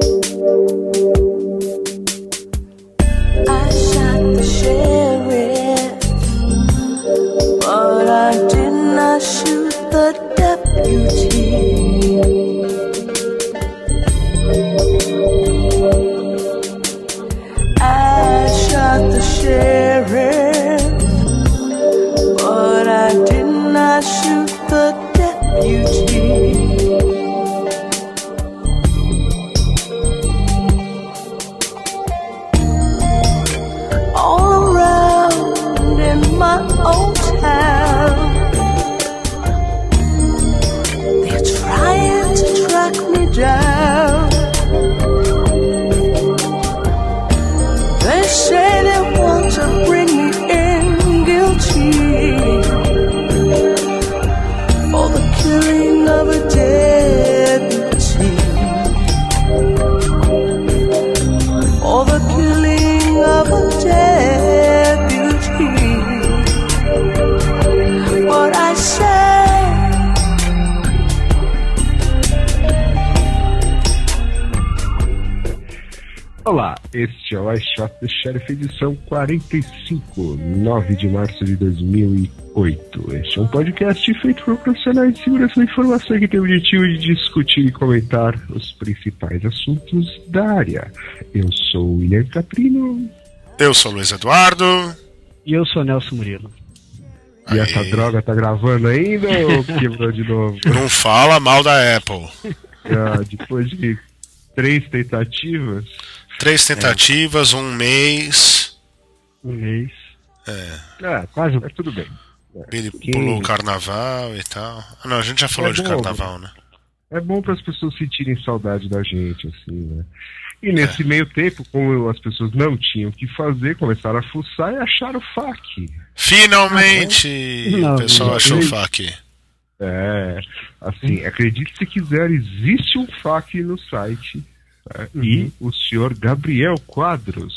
I este é o I Shot the Sheriff edição 45, 9 de março de 2008. Este é um podcast feito por profissionais de segurança da informação que tem o objetivo de discutir e comentar os principais assuntos da área. Eu sou o William Caprino Eu sou o Luiz Eduardo. E eu sou Nelson Murilo. e Aí. essa droga tá gravando ainda ou quebrou de novo? Não fala mal da Apple. Ah, depois de três tentativas, Três tentativas, um mês. Um mês. é, Quase um mas tudo bem. Ele Que- pulou o carnaval e tal. Ah, não, a gente já falou É de bom, carnaval, né? É bom para as pessoas sentirem saudade da gente, assim, né? E nesse meio tempo, como as pessoas não tinham o que fazer, começaram a fuçar e acharam o FAQ. Finalmente Não, o pessoal não. achou o FAQ. É, assim, acredite se quiser, existe um FAQ no site. Né? E o senhor Gabriel Quadros,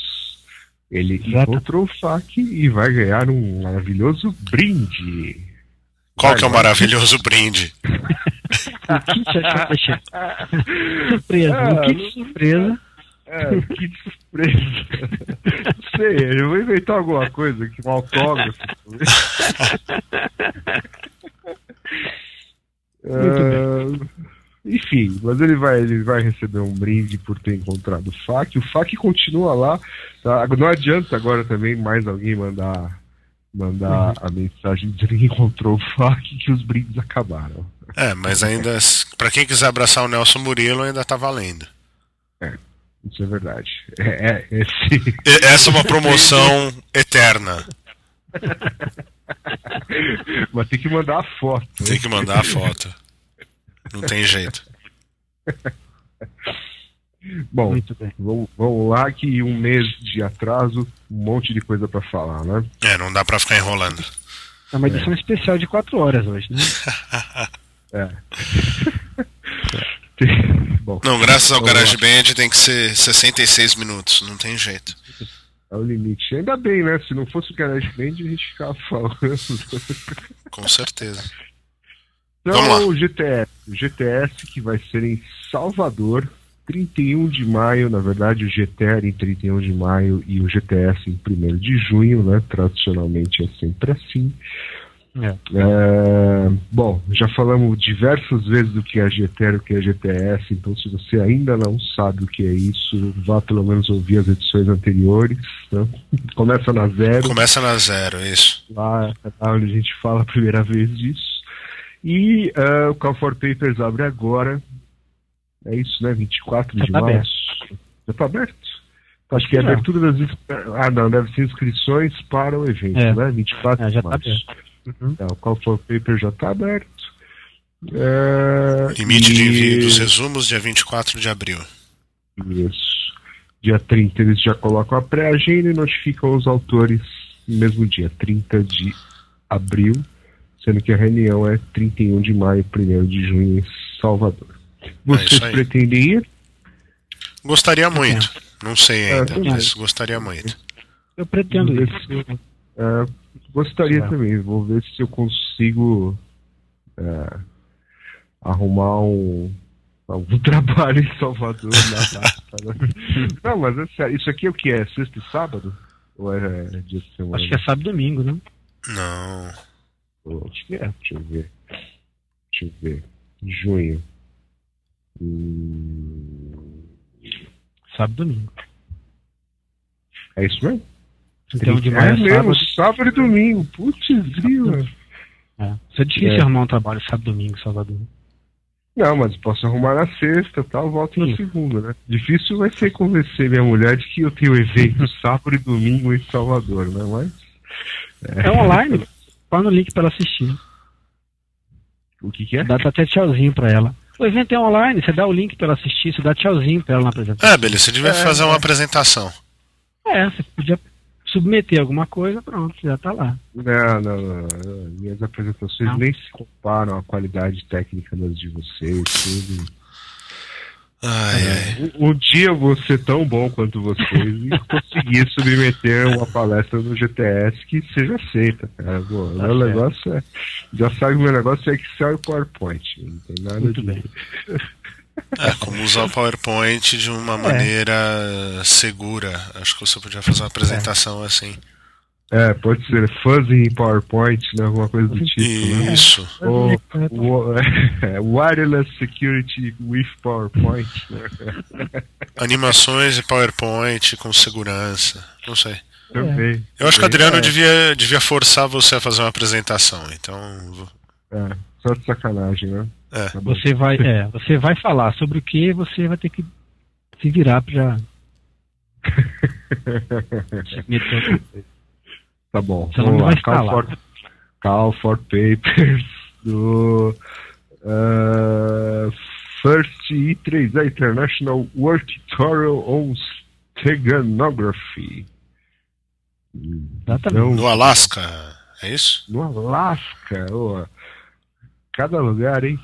ele encontrou o FAQ e vai ganhar um maravilhoso brinde. Qual Vai, que é o vai. maravilhoso brinde? Um kit achar surpresa. Um Ah, kit não- surpresa. É, que surpresa. Não sei, eu vou inventar alguma coisa aqui, um autógrafo. Ah, enfim, mas ele vai, ele vai receber um brinde por ter encontrado o FAQ. O FAQ continua lá. tá? Não adianta agora também mais alguém mandar, mandar a mensagem dizendo que encontrou o FAQ que os brindes acabaram. É, mas ainda, pra quem quiser abraçar o Nelson Murilo, ainda tá valendo. Isso é verdade. É, é, esse, E- Essa é uma promoção eterna. mas tem que mandar a foto. Tem que mandar a foto. Não tem jeito. Bom, Muito bem. vamos, vamos lá que um mês de atraso, um monte de coisa pra falar, né? É, não dá pra ficar enrolando. É uma edição especial de 4 horas hoje, né? É. Bom, Não, graças ao. GarageBand tem que ser 66 minutos, não tem jeito. é o limite. Ainda bem, né? Se não fosse o GarageBand, a gente ficava falando. Com certeza. Então, Vamos lá. o GTS. O GTS que vai ser em Salvador, 31 de maio. Na verdade, o GTR em 31 de maio e o GTS em 1 de junho, né? Tradicionalmente é sempre assim. É. É, bom, já falamos diversas vezes do que é GTR e o que é GTS, então se você ainda não sabe o que é isso, vá pelo menos ouvir as edições anteriores. né? Começa na zero, Começa na zero, isso. lá, lá onde a gente fala a primeira vez disso. E é, o Call for Papers abre agora. É isso, né? 24 Já de tá março. Já está aberto? Acho que é a abertura das. Ah, não, deve ser inscrições para o evento, É. né? 24 É, já de tá março. aberto. Uhum. É, o Call for Paper já está aberto. É, Limite de e- envio dos resumos, dia 24 de abril. Isso. Dia 30 eles já colocam a pré-agenda e notificam os autores no mesmo dia, 30 de abril, sendo que a reunião é 31 de maio, 1 de junho em Salvador. Vocês É pretendem ir? Gostaria muito. Não sei É, ainda, mas gostaria muito. Eu pretendo se- é, gostaria Tá. também. Vou ver se eu consigo é, arrumar um algum trabalho em Salvador na data. Não, mas é sério. Isso aqui é o que? É sexta e sábado? Ou é dia de semana? Acho que é sábado e domingo, né? Não. Acho que é, deixa eu ver. Deixa eu ver. Junho. Hum, Sábado e domingo. é isso mesmo? Então de é manhã mesmo, sábado. sábado e domingo. Putz, grila. É. Isso é difícil É. arrumar um trabalho sábado e domingo, em Salvador. Não, mas posso arrumar na sexta, tal, volto na Sim. segunda, né? Difícil vai ser convencer minha mulher de que eu tenho evento sábado e domingo em Salvador, né? Mas. É online. Põe no link pra ela assistir. O que, que é? Dá até tchauzinho pra ela. O evento é online, você dá o link pra ela assistir, você dá tchauzinho pra ela na apresentação. É, beleza, você devia fazer uma apresentação. É, você podia submeter alguma coisa, pronto, já tá lá. Não, não, não, não. Minhas apresentações Não? nem se comparam à qualidade técnica das de vocês, tudo. Ai, ai. Um, um dia eu vou ser tão bom quanto vocês e conseguir submeter uma palestra no GTS que seja aceita, cara. Pô, Tá meu certo. negócio é. Já sabe que meu negócio é Excel e PowerPoint. Não tem nada Muito de. bem. É, como usar o PowerPoint de uma maneira segura. Acho que você podia fazer uma apresentação assim. É, pode ser fuzzy em PowerPoint, né? Alguma coisa do tipo, né? Isso. Ou o- é, wireless security with PowerPoint. Né? Animações e PowerPoint com segurança. Não sei. Também. Eu acho que o. Adriano É, devia, devia forçar você a fazer uma apresentação. Então. É, só de sacanagem, né? É. Tá. Você vai, é, você vai falar sobre o que você vai ter que se virar pra. Tá bom. Nome lá. vai Call for, Call for Papers do uh, First I3 a International World Tutorial on Steganography. Exatamente. Então, No Alasca, é isso? no Alasca, ô, cada lugar, hein?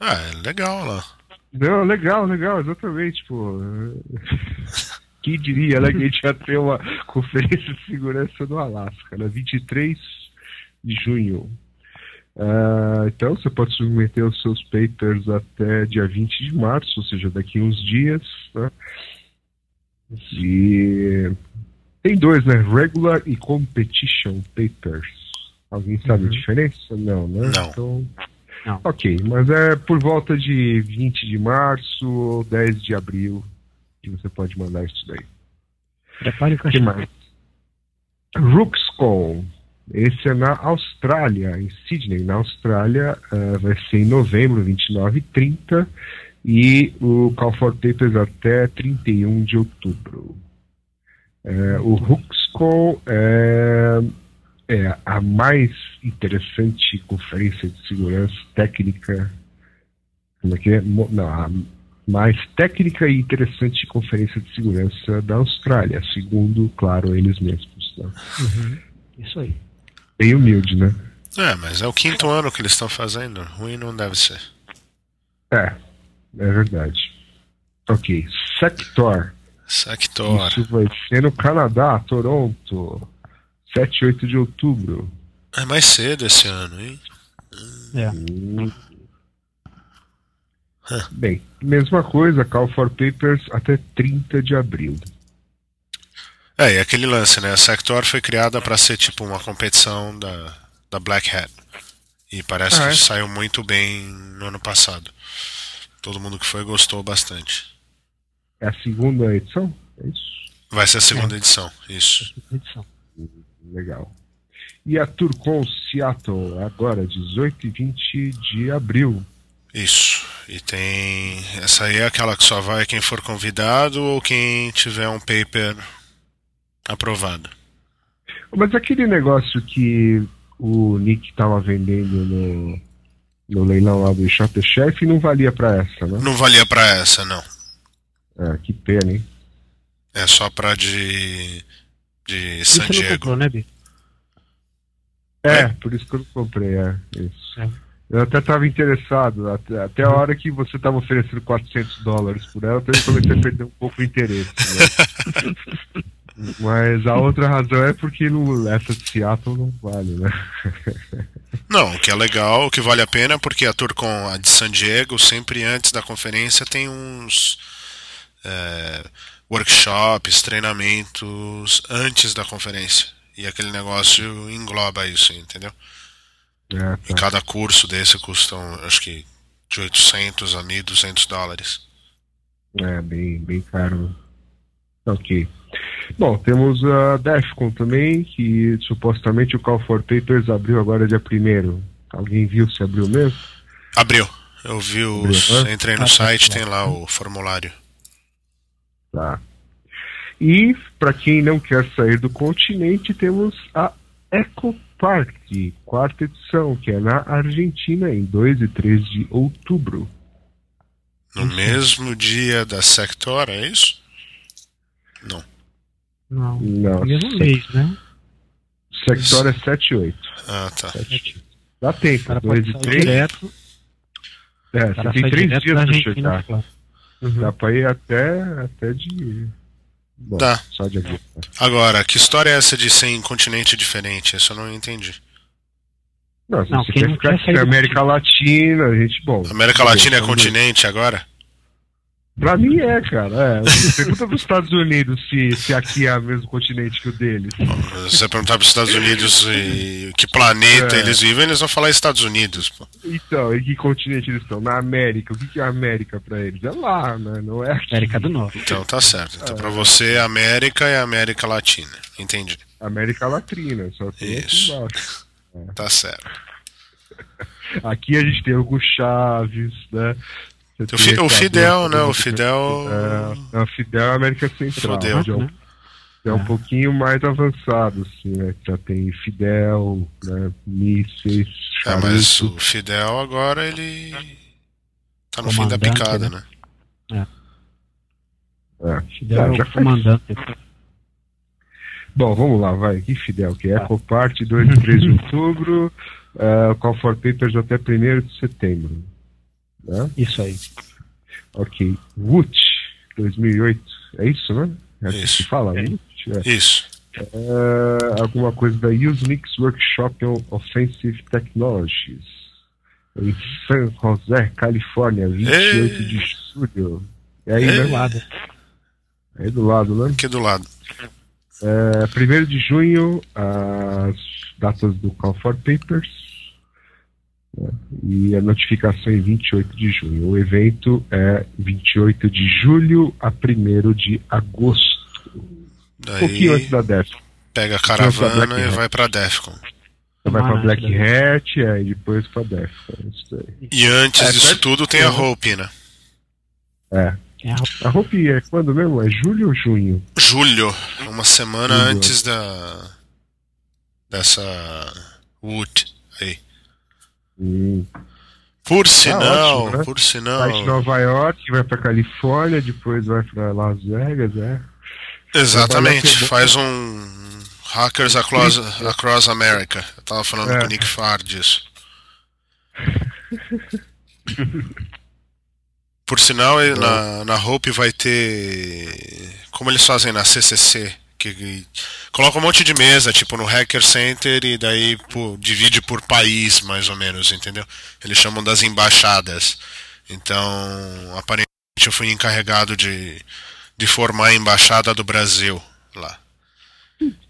Ah, é legal lá. Não, legal, legal, exatamente, pô. Quem diria, né, que a gente ia ter uma conferência de segurança no Alasca, né? 23 de junho. Ah, então, você pode submeter os seus papers até dia 20 de março, ou seja, daqui uns dias, né? E tem dois, né? Regular e Competition Papers. Alguém sabe Uhum. a diferença? Não, né? Não. Então, Não. Ok, mas é por volta de 20 de março ou 10 de abril que você pode mandar isso daí. Prepare o que mais? Rookscon. Esse é na Austrália, em Sydney, na Austrália. eh, vai ser em novembro, 29 e 30. E o Call for Papers até 31 de outubro. Eh, o Rookscon é, é a mais interessante conferência de segurança técnica. Como é que é? Não, a mais técnica e interessante conferência de segurança da Austrália, segundo, claro, eles mesmos. Né? Uhum. Isso aí. Bem humilde, né? É, mas é o quinto ano que eles estão fazendo. Ruim não deve ser. É, é verdade. Ok, Sector. Sector. Isso vai ser no Canadá, Toronto. 7 e 8 de outubro. É mais cedo esse ano, hein? É. Bem, mesma coisa, Call for Papers até 30 de abril. É, e aquele lance, né? A Sector foi criada para ser tipo uma competição da, da Black Hat. E parece Ah, é? que saiu muito bem no ano passado. Todo mundo que foi gostou bastante. É a segunda edição? É isso? Vai ser a segunda edição, isso. Edição. Legal. E a Turcon Seattle, agora, 18 e 20 de abril. Isso. E tem. Essa aí é aquela que só vai quem for convidado ou quem tiver um paper aprovado. Mas aquele negócio que o Nick estava vendendo no, no leilão lá do Chef não valia pra essa, né? Não valia pra essa, não. É, que pena, hein? É só pra de. de San Diego. comprou, né, Bi? É, por isso que eu não comprei, é. Isso. É. Eu até estava interessado, até, até a hora que você estava oferecendo 400 dólares por ela, eu também comecei a perder um pouco o interesse. Né? Mas a outra razão é porque não, essa de Seattle não vale, né? Não, o que é legal, o que vale a pena, porque a TourCon, a de San Diego, sempre antes da conferência tem uns é, workshops, treinamentos antes da conferência. E aquele negócio engloba isso, entendeu? E tá. cada curso desse custa, acho que, de 800 a 1.200 dólares. É, bem, bem caro. Ok. Bom, temos a Defcon também, que supostamente o Call for Papers abriu agora dia 1 Alguém viu se abriu mesmo? Abriu. Eu vi os. Abriu, né? Entrei Ah, no tá, site, tá. tem lá o formulário. Tá. E, para quem não quer sair do continente, temos a Eco Park, quarta edição, que é na Argentina, em 2 e 3 de outubro. No mesmo dia da Sector, é isso? Não. Não. Não, No mesmo mês, né? Sector é 7 e 8. Ah, tá. Dá O tempo, cara 2 pode e sair 3. direto, É, você tem sai 3 direto dias pra chegar. claro. Dá pra ir até, até de. Bom, Dá. só de avião. Agora, que história é essa de ser em continente diferente? Isso eu não entendi. Não, se Não, você quem quer não ficar quer aqui América Latina, a gente, bom. América Latina é continente agora? Pra mim é, cara. É. Pergunta pros Estados Unidos se, se aqui é o mesmo continente que o deles. Se você perguntar para os Estados Unidos e que planeta É. eles vivem, eles vão falar Estados Unidos. pô. Então, em que continente eles estão? Na América. O que que é América pra eles? É lá, né? Não é aqui. América do Norte. Então tá certo. Então para você, América é América Latina. Entendi. América Latina, só tem aqui Isso. embaixo. Tá certo. Aqui a gente tem o Chaves, né? O, Fi- o Fidel, né? O América- Fidel. É, o Fidel é a América Central. Fudeu. já é um- Né? É um pouquinho mais avançado, assim, né? Já tem Fidel, né? mísseis, É, mas o Fidel agora ele tá no fim da Comandante, picada, né? né? É. Fidel Ah, é já o faz- comandante. Bom, vamos lá, vai. Que Fidel, que é Ecopart, 2 e 3 de outubro, uh, Call for Papers até 1 de setembro. Né? Isso aí. Ok. WUT, 2008, é isso, né? É assim Isso. que fala? É. WUT, é. Isso. É, alguma coisa da Usenix Workshop on Offensive Technologies. Em San José, Califórnia, 28 Ei. de julho. É aí, Ei. né? Do lado. É aí do lado, né? Aqui do lado. É, 1 de junho, as datas do Call for Papers. Né, E a notificação em 28 de junho. O evento é 28 de julho a 1 de agosto. Um pouquinho Daí antes da Defcon. pega a caravana e vai pra Defcon. Você vai pra Maravilha. Black Hat, aí depois pra Defcon. E antes É, disso certo? tudo tem a Hope, né? É. É a A Hope é quando mesmo? É julho ou junho? Julho, uma semana Julho. antes da dessa Wood aí. Por sinal, ótimo, né? por Sai de sinal, Nova York, vai pra Califórnia, depois vai pra Las Vegas, é. exatamente, faz um Hackers Across, Across America. Eu tava falando É. com o Nick Farr disso. Por sinal, É. na, na Hope vai ter. Como eles fazem na CCC, que, coloca um monte de mesa, tipo no Hacker Center, e daí pô, divide por país, mais ou menos, entendeu? Eles chamam das embaixadas. Então, aparentemente, eu fui encarregado de, de formar a embaixada do Brasil lá.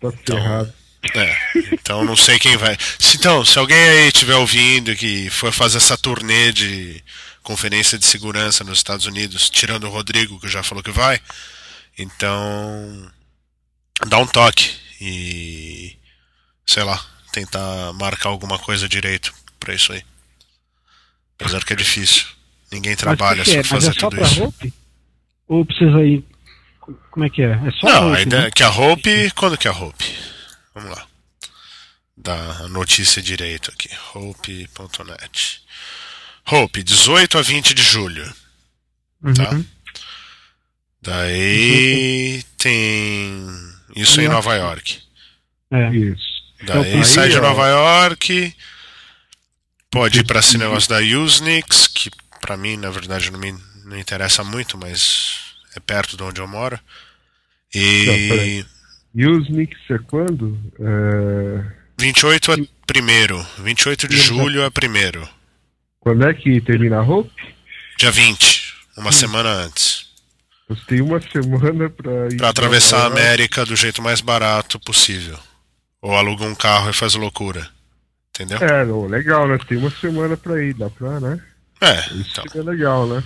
Tá ferrado. É, então não sei quem vai. Então, se alguém aí estiver ouvindo que for fazer essa turnê de conferência de segurança nos Estados Unidos, tirando o Rodrigo, que já falou que vai, então dá um toque e sei lá, tentar marcar alguma coisa direito pra isso aí. Apesar que é difícil. Ninguém trabalha que que só é? Mas fazer é só tudo isso. Hope? Ou precisa ir. Como é que é? É só Não, Hope, a ideia né? é que a Hope. Quando que é a Hope? Vamos lá. Dá a notícia direito aqui. Hope.net. Hope, 18 a 20 de julho. Tá? Uhum. Daí tem. Isso em Nova York. É. Isso. Daí Aí, sai de. Nova York. Pode ir para esse negócio da Usenix, que pra mim, na verdade, não me não interessa muito, mas é perto de onde eu moro. Não, E peraí. Usenix é quando? É... 28 a primeiro. 28 de julho é primeiro. Quando é que termina a Hope? Dia 20, uma semana antes. Você tem uma semana pra ir. Pra atravessar a Nova York. América do jeito mais barato possível. Ou aluga um carro e faz loucura. Entendeu? É, não, legal, né? Tem uma semana pra ir, dá pra, né? É, Isso então. seria legal, né?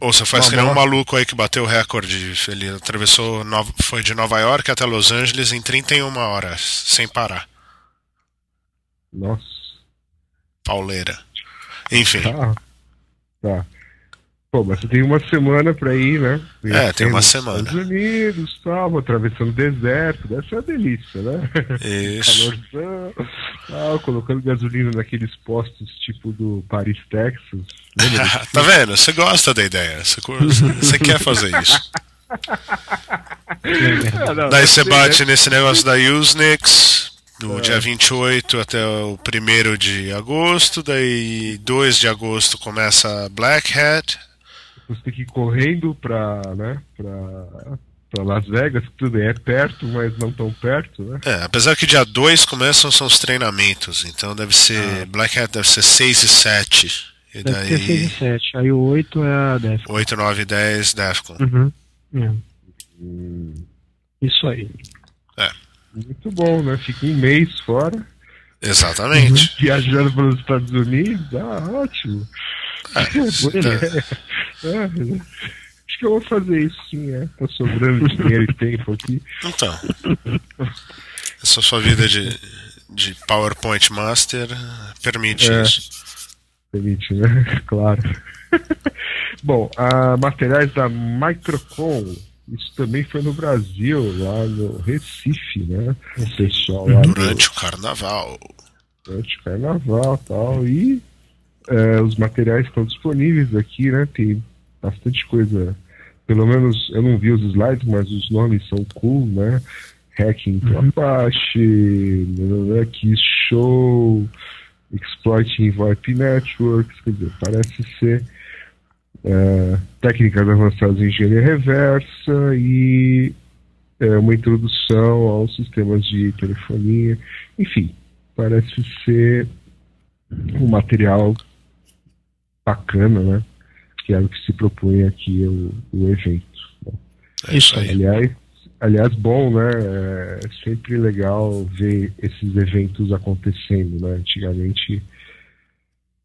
Ou você faz que nem um maluco aí que bateu o recorde. Ele atravessou, foi de Nova York até Los Angeles em 31 horas, sem parar. Nossa. Pauleira. Enfim, Tá. Tá. Pô, mas você tem uma semana pra ir, né? É, tem uma Nos semana. Estados Unidos, tal, atravessando o deserto, deve ser uma delícia, né? isso. Calorzão, tal, colocando gasolina naqueles postos tipo do Paris, Texas. Tá vendo? Você gosta da ideia. Você, você quer fazer isso. Ah, não, Daí você sei, bate né? nesse negócio da Usenix, do É. dia 28 até o 1 de agosto. Daí 2 de agosto começa Black Hat. Você tem que ir correndo pra, né, pra, pra Las Vegas, que tudo bem, é perto, mas não tão perto, né? É, apesar que dia 2 começam são os treinamentos. Então deve ser. Black Hat deve ser 6 e 7. E Deve ser 6 e daí 7. Aí o 8 é a Def. 8, 9 e 10 Defcon. Uhum. É. Hum, Isso aí. muito bom, né? Fica um mês fora, Exatamente. viajando pelos Estados Unidos, ah, ótimo. É, acho que eu vou fazer isso sim, é. Tá sobrando dinheiro e tempo aqui. Então. Essa sua vida de, de PowerPoint Master permite É. isso. Permite, né? Claro. Bom, a materiais da Microcon, isso também foi no Brasil, lá no Recife, né? O pessoal lá Durante o carnaval. durante o carnaval e tal. E é, os materiais estão disponíveis aqui, né? Tem bastante coisa. Pelo menos eu não vi os slides, mas os nomes são cool, né? Hacking to Apache, Keys Show, Exploiting VoIP Networks, quer dizer, parece ser é, técnicas avançadas em engenharia reversa e é, uma introdução aos sistemas de telefonia, enfim, parece ser um material bacana, né? Que é o que se propõe aqui o, o evento. É isso aí. Aliás, aliás, bom, né? É sempre legal ver esses eventos acontecendo, né? Antigamente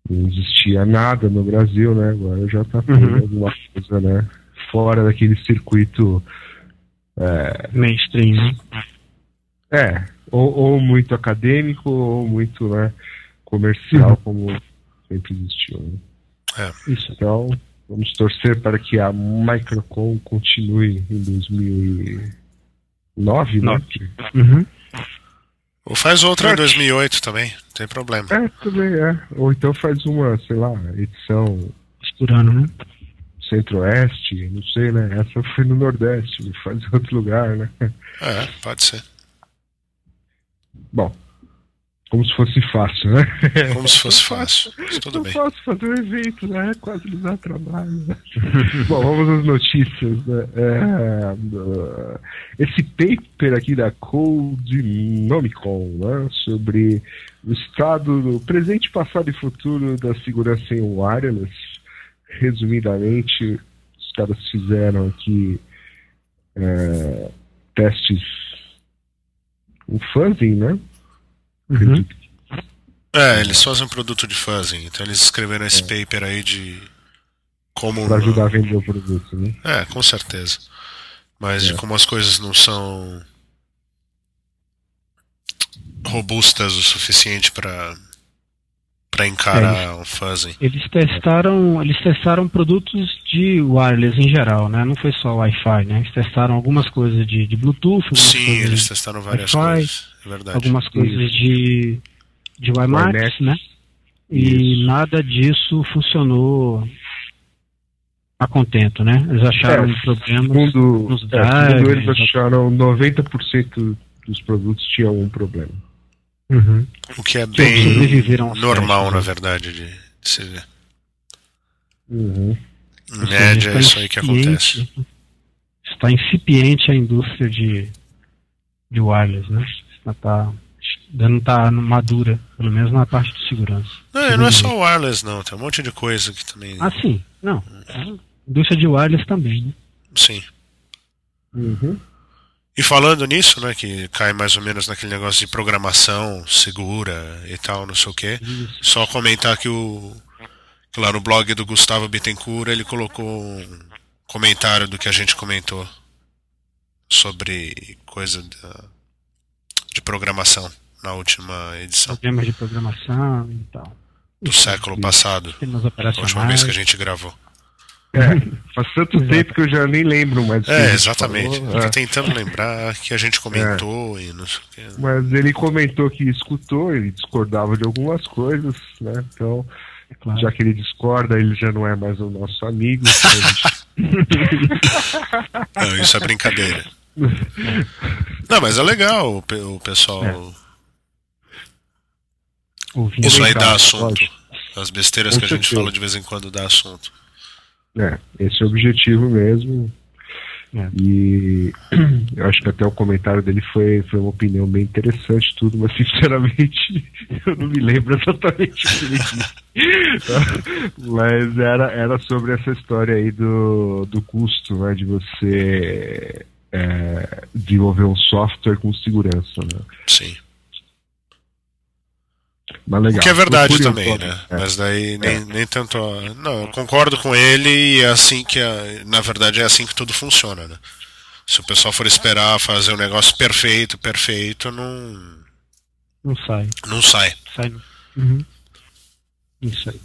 não existia nada no Brasil, né? Agora já está tendo Uhum. alguma coisa, né? Fora daquele circuito Mainstream, né? É, ou, ou muito acadêmico ou muito né, comercial, como sempre existiu. né? Isso. Então, vamos torcer para que a Microcon continue em 2009, né? Uhum. Ou faz outra em Certo. 2008 também, não tem problema. É, também é. Ou então faz uma, sei lá, edição Misturando, né? centro-oeste, não sei, né? Essa foi no Nordeste, faz em outro lugar, né? É, pode ser. Bom, como se fosse fácil, né? Como se fosse fácil. Tudo não bem. posso fazer um evento, né? Quase lhe dá trabalho. Né? Bom, vamos às notícias. Né? É, uh, esse paper aqui da Codenomicon, né? Sobre o estado do presente, passado e futuro da segurança em wireless. Resumidamente, os caras fizeram aqui é, testes com fuzzing, né? Uhum. É, eles fazem um produto de fuzzing, então eles escreveram esse paper aí de como. Para ajudar a vender o produto, né? É, com certeza. Mas de É. como as coisas não são robustas o suficiente para para encarar um fuzzing. Eles testaram, eles testaram produtos de wireless em geral, né? Não foi só Wi-Fi, né? Eles testaram algumas coisas de, de Bluetooth, Sim, eles testaram várias Wi-Fi, coisas. É verdade. algumas coisas de de WiMAX, né? E Isso. nada disso funcionou a contento, né? Eles acharam É, problemas Segundo, nos é, drivers, segundo eles acharam 90% dos produtos tinham um problema. Uhum. O que é bem normal, testes, na né? verdade, de, de se ver. Uhum. Em média, é isso aí que acontece. Está incipiente a indústria de, de wireless, né? Está tá ainda não está madura, pelo menos na parte de segurança. Não, não é só wireless, não. Tem um monte de coisa que também. Ah, sim. Não. A indústria de wireless também, né? Sim. Uhum. E falando nisso, né, que cai mais ou menos naquele negócio de programação segura e tal, não sei o quê. Isso. Só comentar que o. Que lá no blog do Gustavo Bittencourt ele colocou um comentário do que a gente comentou sobre coisa da- de programação na última edição Problemas de programação e tal. do século passado. Sistemas A operacionais. última vez que a gente gravou. É, faz tanto tempo que eu já nem lembro mais. que É, gente exatamente. falou, Fico é. tentando lembrar que a gente comentou e não sei o quê. Mas ele comentou que escutou, ele discordava de algumas coisas, né? Então, é claro. já que ele discorda, ele já não é mais o nosso amigo. então Não, isso é brincadeira. Não, mas é legal o, o pessoal. Ouvindo. Isso aí dá assunto. As besteiras Com que a gente certeza. fala de vez em quando dá assunto. É, esse é o objetivo mesmo. É. E eu acho que até o comentário dele foi, foi uma opinião bem interessante, tudo, mas sinceramente eu não me lembro exatamente o que ele disse. mas era, era sobre essa história aí do, do custo, né, de você é, desenvolver um software com segurança, né? Sim. Mas legal. O que é verdade Procure também, né? É. Mas daí nem, nem tanto. a- Não, eu concordo com ele e é assim que. a- Na verdade é assim que tudo funciona, né? Se o pessoal for esperar fazer um negócio perfeito, perfeito, não, Não sai. não sai. Sai. Uhum. Isso aí.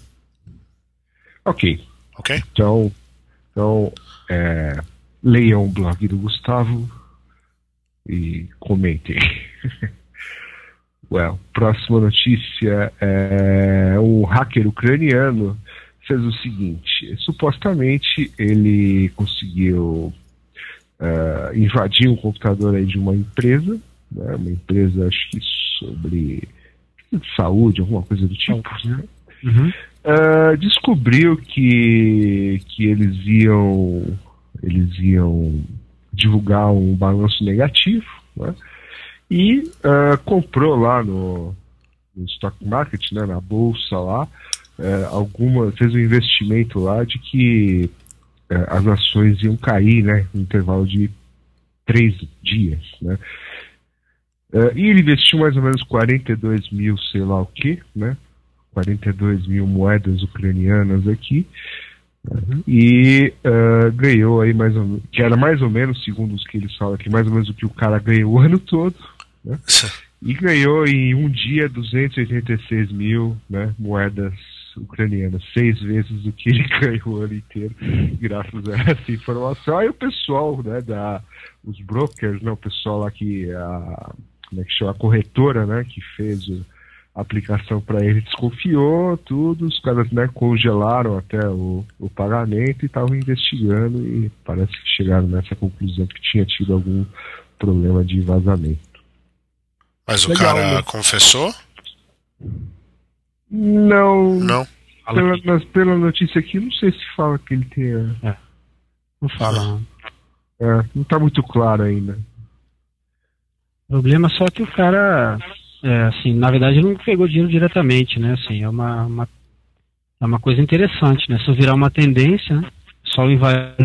Ok. Ok? Então, então é, leiam o blog do Gustavo e comentem. well, próxima notícia é um hacker ucraniano fez o seguinte: supostamente ele conseguiu é, invadir um computador aí de uma empresa, né, uma empresa acho que sobre saúde, alguma coisa do tipo, né? Uhum. Ah, descobriu que, que eles iam eles iam divulgar um balanço negativo né? E ah, comprou lá no, no stock market, né, na bolsa lá, eh, alguma fez um investimento lá de que eh, as ações iam cair, né, no intervalo de três dias, né? Eh, e ele investiu mais ou menos 42 mil, sei lá o que, né? 42 mil moedas ucranianas aqui e eh, ganhou aí mais ou menos, que era mais ou menos, segundo os que eles falam aqui, mais ou menos o que o cara ganhou o ano todo, né? E ganhou em um dia 286 mil né, moedas ucranianas, seis vezes o que ele ganhou o ano inteiro, graças a essa informação. Aí o pessoal, né, da, os brokers, né, o pessoal lá que, a, como é que chama, a corretora, né, que fez o, a aplicação para ele, desconfiou tudo, os caras, né, congelaram até o, o pagamento e estavam investigando e parece que chegaram nessa conclusão que tinha tido algum problema de vazamento. Mas o Legal, cara né? confessou? Não, Não. Pela, mas pela notícia aqui, não sei se fala que ele tenha. Não fala, não. É, não tá muito claro ainda. O problema é só que o cara, é, assim, na verdade ele não pegou dinheiro diretamente, né? Assim, é uma, uma, é uma coisa interessante, né? Se virar uma tendência, né? Só vai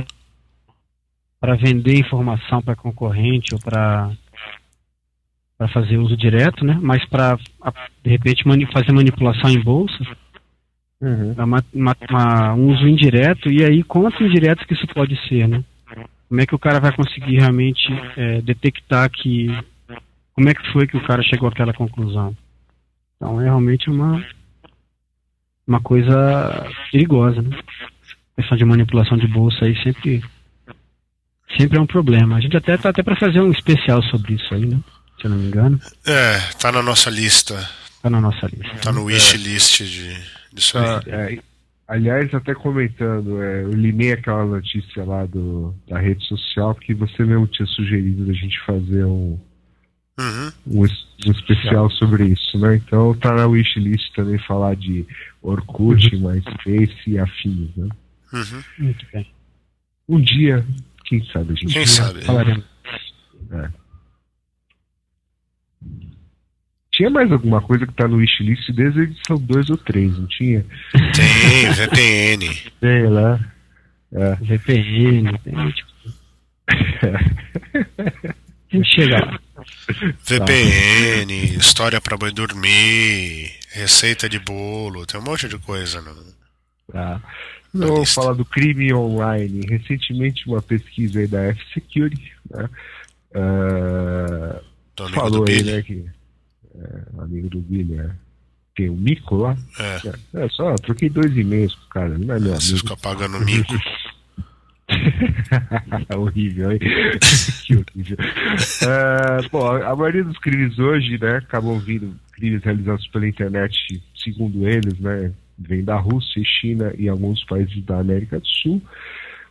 para vender informação para concorrente ou para para fazer uso direto, né? Mas para de repente mani- fazer manipulação em bolsa, é uma, uma- uma- um uso indireto e aí quanto indireto que isso pode ser, né? Como é que o cara vai conseguir realmente é, detectar que como é que foi que o cara chegou àquela conclusão? Então é realmente uma uma coisa perigosa, né? A questão de manipulação de bolsa aí sempre sempre é um problema. A gente até tá até para fazer um especial sobre isso aí, né? Se eu não me engano, É, tá na nossa lista. tá na nossa lista. Tá no wish list de, disso aí. Tá, é, aliás, até comentando, é, eu limei aquela notícia lá do, da rede social, porque você mesmo tinha sugerido a gente fazer um, Uhum. um, um especial sobre isso, né? Então tá na wishlist também falar de Orkut, MySpace e afins, né? Uhum. Muito bem. Um dia, quem sabe a gente Quem sabe? Falaremos. Tinha mais alguma coisa que tá no wishlist desde a edição 2 ou 3, não tinha? Tem, VPN. Sei lá. É. VPN, tem tipo. A gente chega lá. VPN, história pra boi dormir, receita de bolo, tem um monte de coisa. No... Tá. Vamos falar do crime online. Recentemente, uma pesquisa aí da F-Security né, uh, Do falou aí, né, que é, amigo do né, tem o Mico lá. É, É, é só troquei dois e-mails com o cara, não é meu você amigo. fica pagando mico. horrível, hein? que horrível. É, bom, a maioria dos crimes hoje, né, acabam vindo crimes realizados pela internet, segundo eles, né, vem da Rússia, China e alguns países da América do Sul,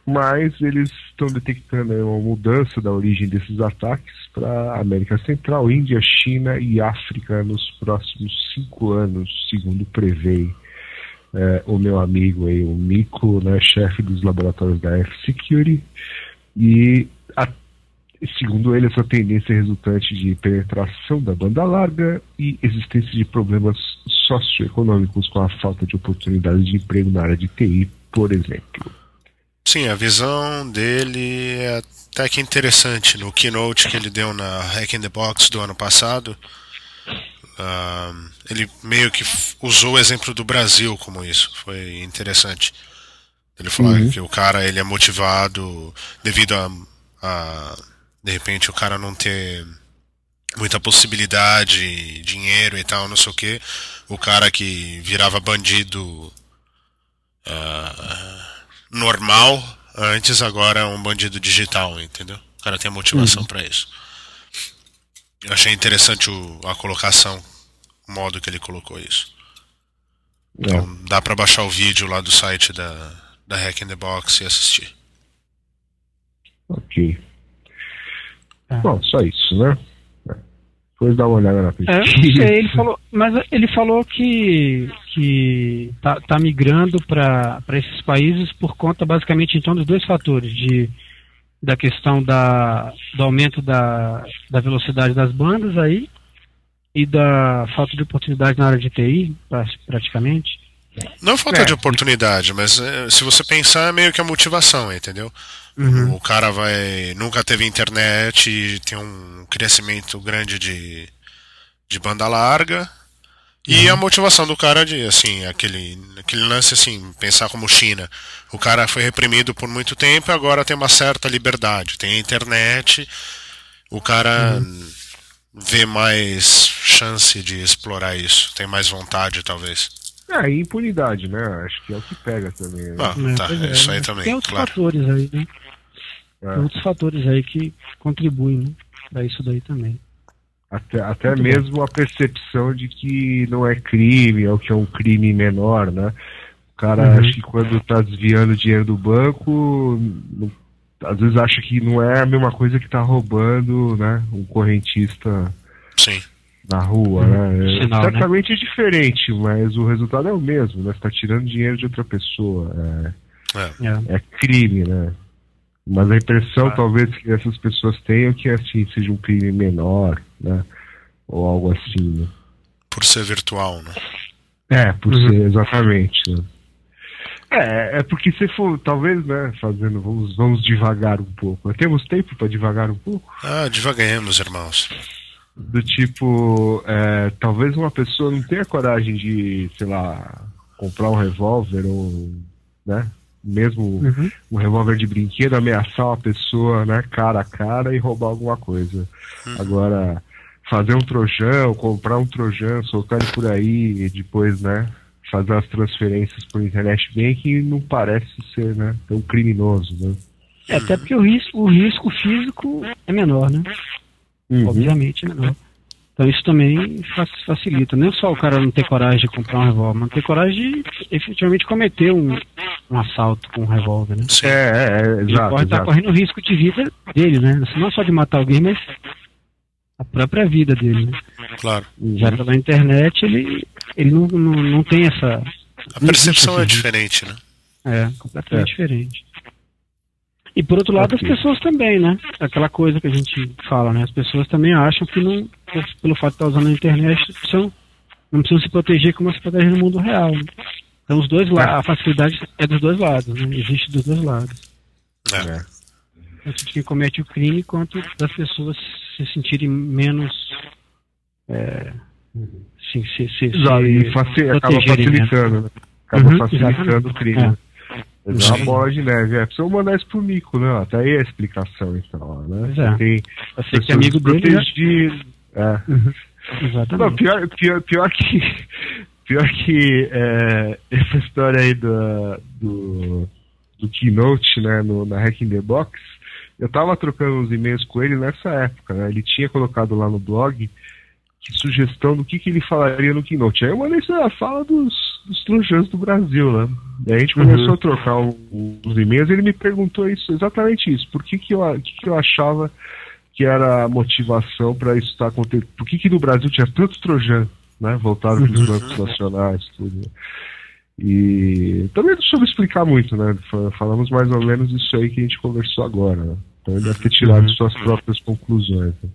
mas eles estão detectando uma mudança da origem desses ataques para América Central, Índia, China e África nos próximos cinco anos, segundo prevê é, o meu amigo aí, o Mico, né, chefe dos laboratórios da F-Security, e a- segundo ele, essa tendência é resultante de penetração da banda larga e existência de problemas socioeconômicos com a falta de oportunidades de emprego na área de TI, por exemplo. Sim, a visão dele é até que interessante. No keynote que ele deu na Hack in the Box do ano passado, ah, ele meio que usou o exemplo do Brasil como isso. Foi interessante. Ele falou Uhum. que o cara ele é motivado devido a, a de repente o cara não ter muita possibilidade, dinheiro e tal, não sei o que. O cara que virava bandido ah, normal antes, agora é um bandido digital, entendeu? O cara tem a motivação pra isso. Eu achei interessante o- a colocação, o modo que ele colocou isso. É. Então, dá pra baixar o vídeo lá do site da, da Hack in the Box e assistir. Ok. Tá. Bom, só isso, né? É. Depois dá uma olhada na É, pesquisa. sei, ele falou, mas ele falou que, que tá, tá migrando para esses países por conta basicamente então dos dois fatores, de, da questão da, do aumento da, da velocidade das bandas aí e da falta de oportunidade na área de TI, pra- praticamente. Não falta É. de oportunidade, mas eh, se você pensar é meio que a motivação, entendeu? Uhum. O cara vai nunca teve internet tem um crescimento grande de, de banda larga. E a motivação do cara de, assim, aquele, aquele lance assim, pensar como China. O cara foi reprimido por muito tempo e agora tem uma certa liberdade. Tem a internet, o cara vê mais chance de explorar isso. Tem mais vontade, talvez. É, e impunidade, né? Acho que é o que pega também. Né? Ah, É, tá, é, isso aí mas também, Tem outros claro. fatores aí, né? É. Tem outros fatores aí que contribuem né, para isso daí também. Até, até mesmo a percepção de que não é crime, ou que é um crime menor, né? O cara Uhum. acha que quando tá desviando dinheiro do banco, não- às vezes acha que não é a mesma coisa que tá roubando, né? Um correntista Sim. na rua, né? É, Sinal, né? certamente é diferente, mas o resultado é o mesmo, né? Você tá tirando dinheiro de outra pessoa. É. É. É, é crime, né? Mas a impressão, Claro. talvez, que essas pessoas tenham que, assim, seja um crime menor, né? Ou algo assim, né? Por ser virtual, né? É, por Uhum. ser, exatamente. né? É, é porque se for, talvez, né, fazendo, vamos, vamos devagar um pouco. Temos tempo para devagar um pouco? Ah, devaguemos, irmãos. Do tipo, é, talvez uma pessoa não tenha coragem de, sei lá, comprar um revólver ou, né, mesmo Uhum. um revólver de brinquedo, ameaçar uma pessoa, né, cara a cara e roubar alguma coisa. Agora, fazer um trojão, comprar um trojão, soltar ele por aí e depois, né, fazer as transferências por internet bem que não parece ser, né, tão criminoso, né. É, até porque o risco, o risco físico é menor, né? Uhum. Obviamente é menor. Então isso também fa- facilita. Não é só o cara não ter coragem de comprar um revólver, mas ter coragem de efetivamente cometer um, um assalto com um revólver, né? Sim. É, é, é, Ele exato, corre, tá correndo o risco de vida dele, né? Não só de matar alguém, mas a própria vida dele, né? Claro. Já pela internet ele, ele não, não, não tem essa. A percepção é diferente, né? É, completamente É. diferente. E por outro lado, Ok. as pessoas também, né? Aquela coisa que a gente fala, né? As pessoas também acham que não, pelo fato de estar usando a internet, precisam, não precisam se proteger como se protege no mundo real. né? Então, os dois lados, a facilidade é dos dois lados, né? Existe dos dois lados. É. Tanto de quem comete o crime quanto das pessoas se sentirem menos. É, sim, se, se, Exato, se e faci- acaba né? facilitando, né? Acaba Uhum, facilitando exatamente. o crime. É. É uma bola de neve. É, precisa mandar isso pro Mico, né? Até aí a explicação, então, né? É. Tem Você que é pessoas amigo dele, né? desprotegidas. É. Não, Exatamente. pior, pior, pior que. Pior que é, essa história aí do, do, do Keynote, né, no, na Hack in the Box, eu tava trocando uns e-mails com ele nessa época, né? Ele tinha colocado lá no blog que sugestão do que, que ele falaria no Keynote. Aí eu mandei isso, ah, fala dos, dos trojans do Brasil, né? Daí a gente começou a trocar o- os e-mails e ele me perguntou isso, exatamente isso. Por que, que, eu, que, que eu achava que era a motivação para isso estar acontecendo? Por que, que no Brasil tinha tantos trojan, né? Voltado para os bancos nacionais, tudo. E também não soube explicar muito, né? Fa- Falamos mais ou menos isso aí que a gente conversou agora. Né? Então ele deve ter tirado suas próprias conclusões. né?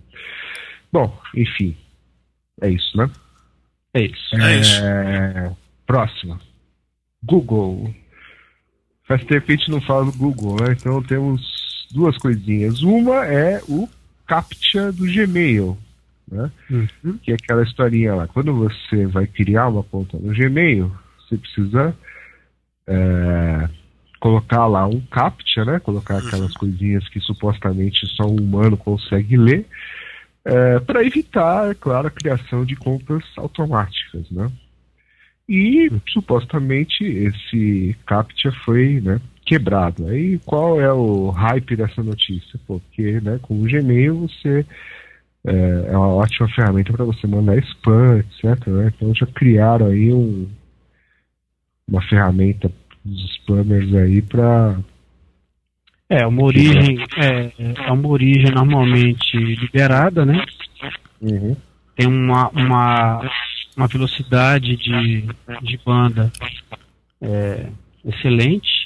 Bom, enfim. É isso, né? É isso. É isso. É, Próxima. Google. Faz tempo que a gente não fala do Google, né? Então temos duas coisinhas. Uma é o CAPTCHA do Gmail, né? Uhum. Que é aquela historinha lá. Quando você vai criar uma conta no Gmail, você precisa é, colocar lá um CAPTCHA, né? Colocar aquelas coisinhas que supostamente só um humano consegue ler, para evitar, é claro, a criação de contas automáticas, né? E supostamente esse CAPTCHA foi né, quebrado. Aí qual é o hype dessa notícia? Porque né, com o Gmail você é, é uma ótima ferramenta para você mandar spam, etc. né? Então já criaram aí um, uma ferramenta dos spammers aí para É, uma origem, é, é uma origem normalmente liberada, né? Tem uma, uma, uma velocidade de, de banda é, excelente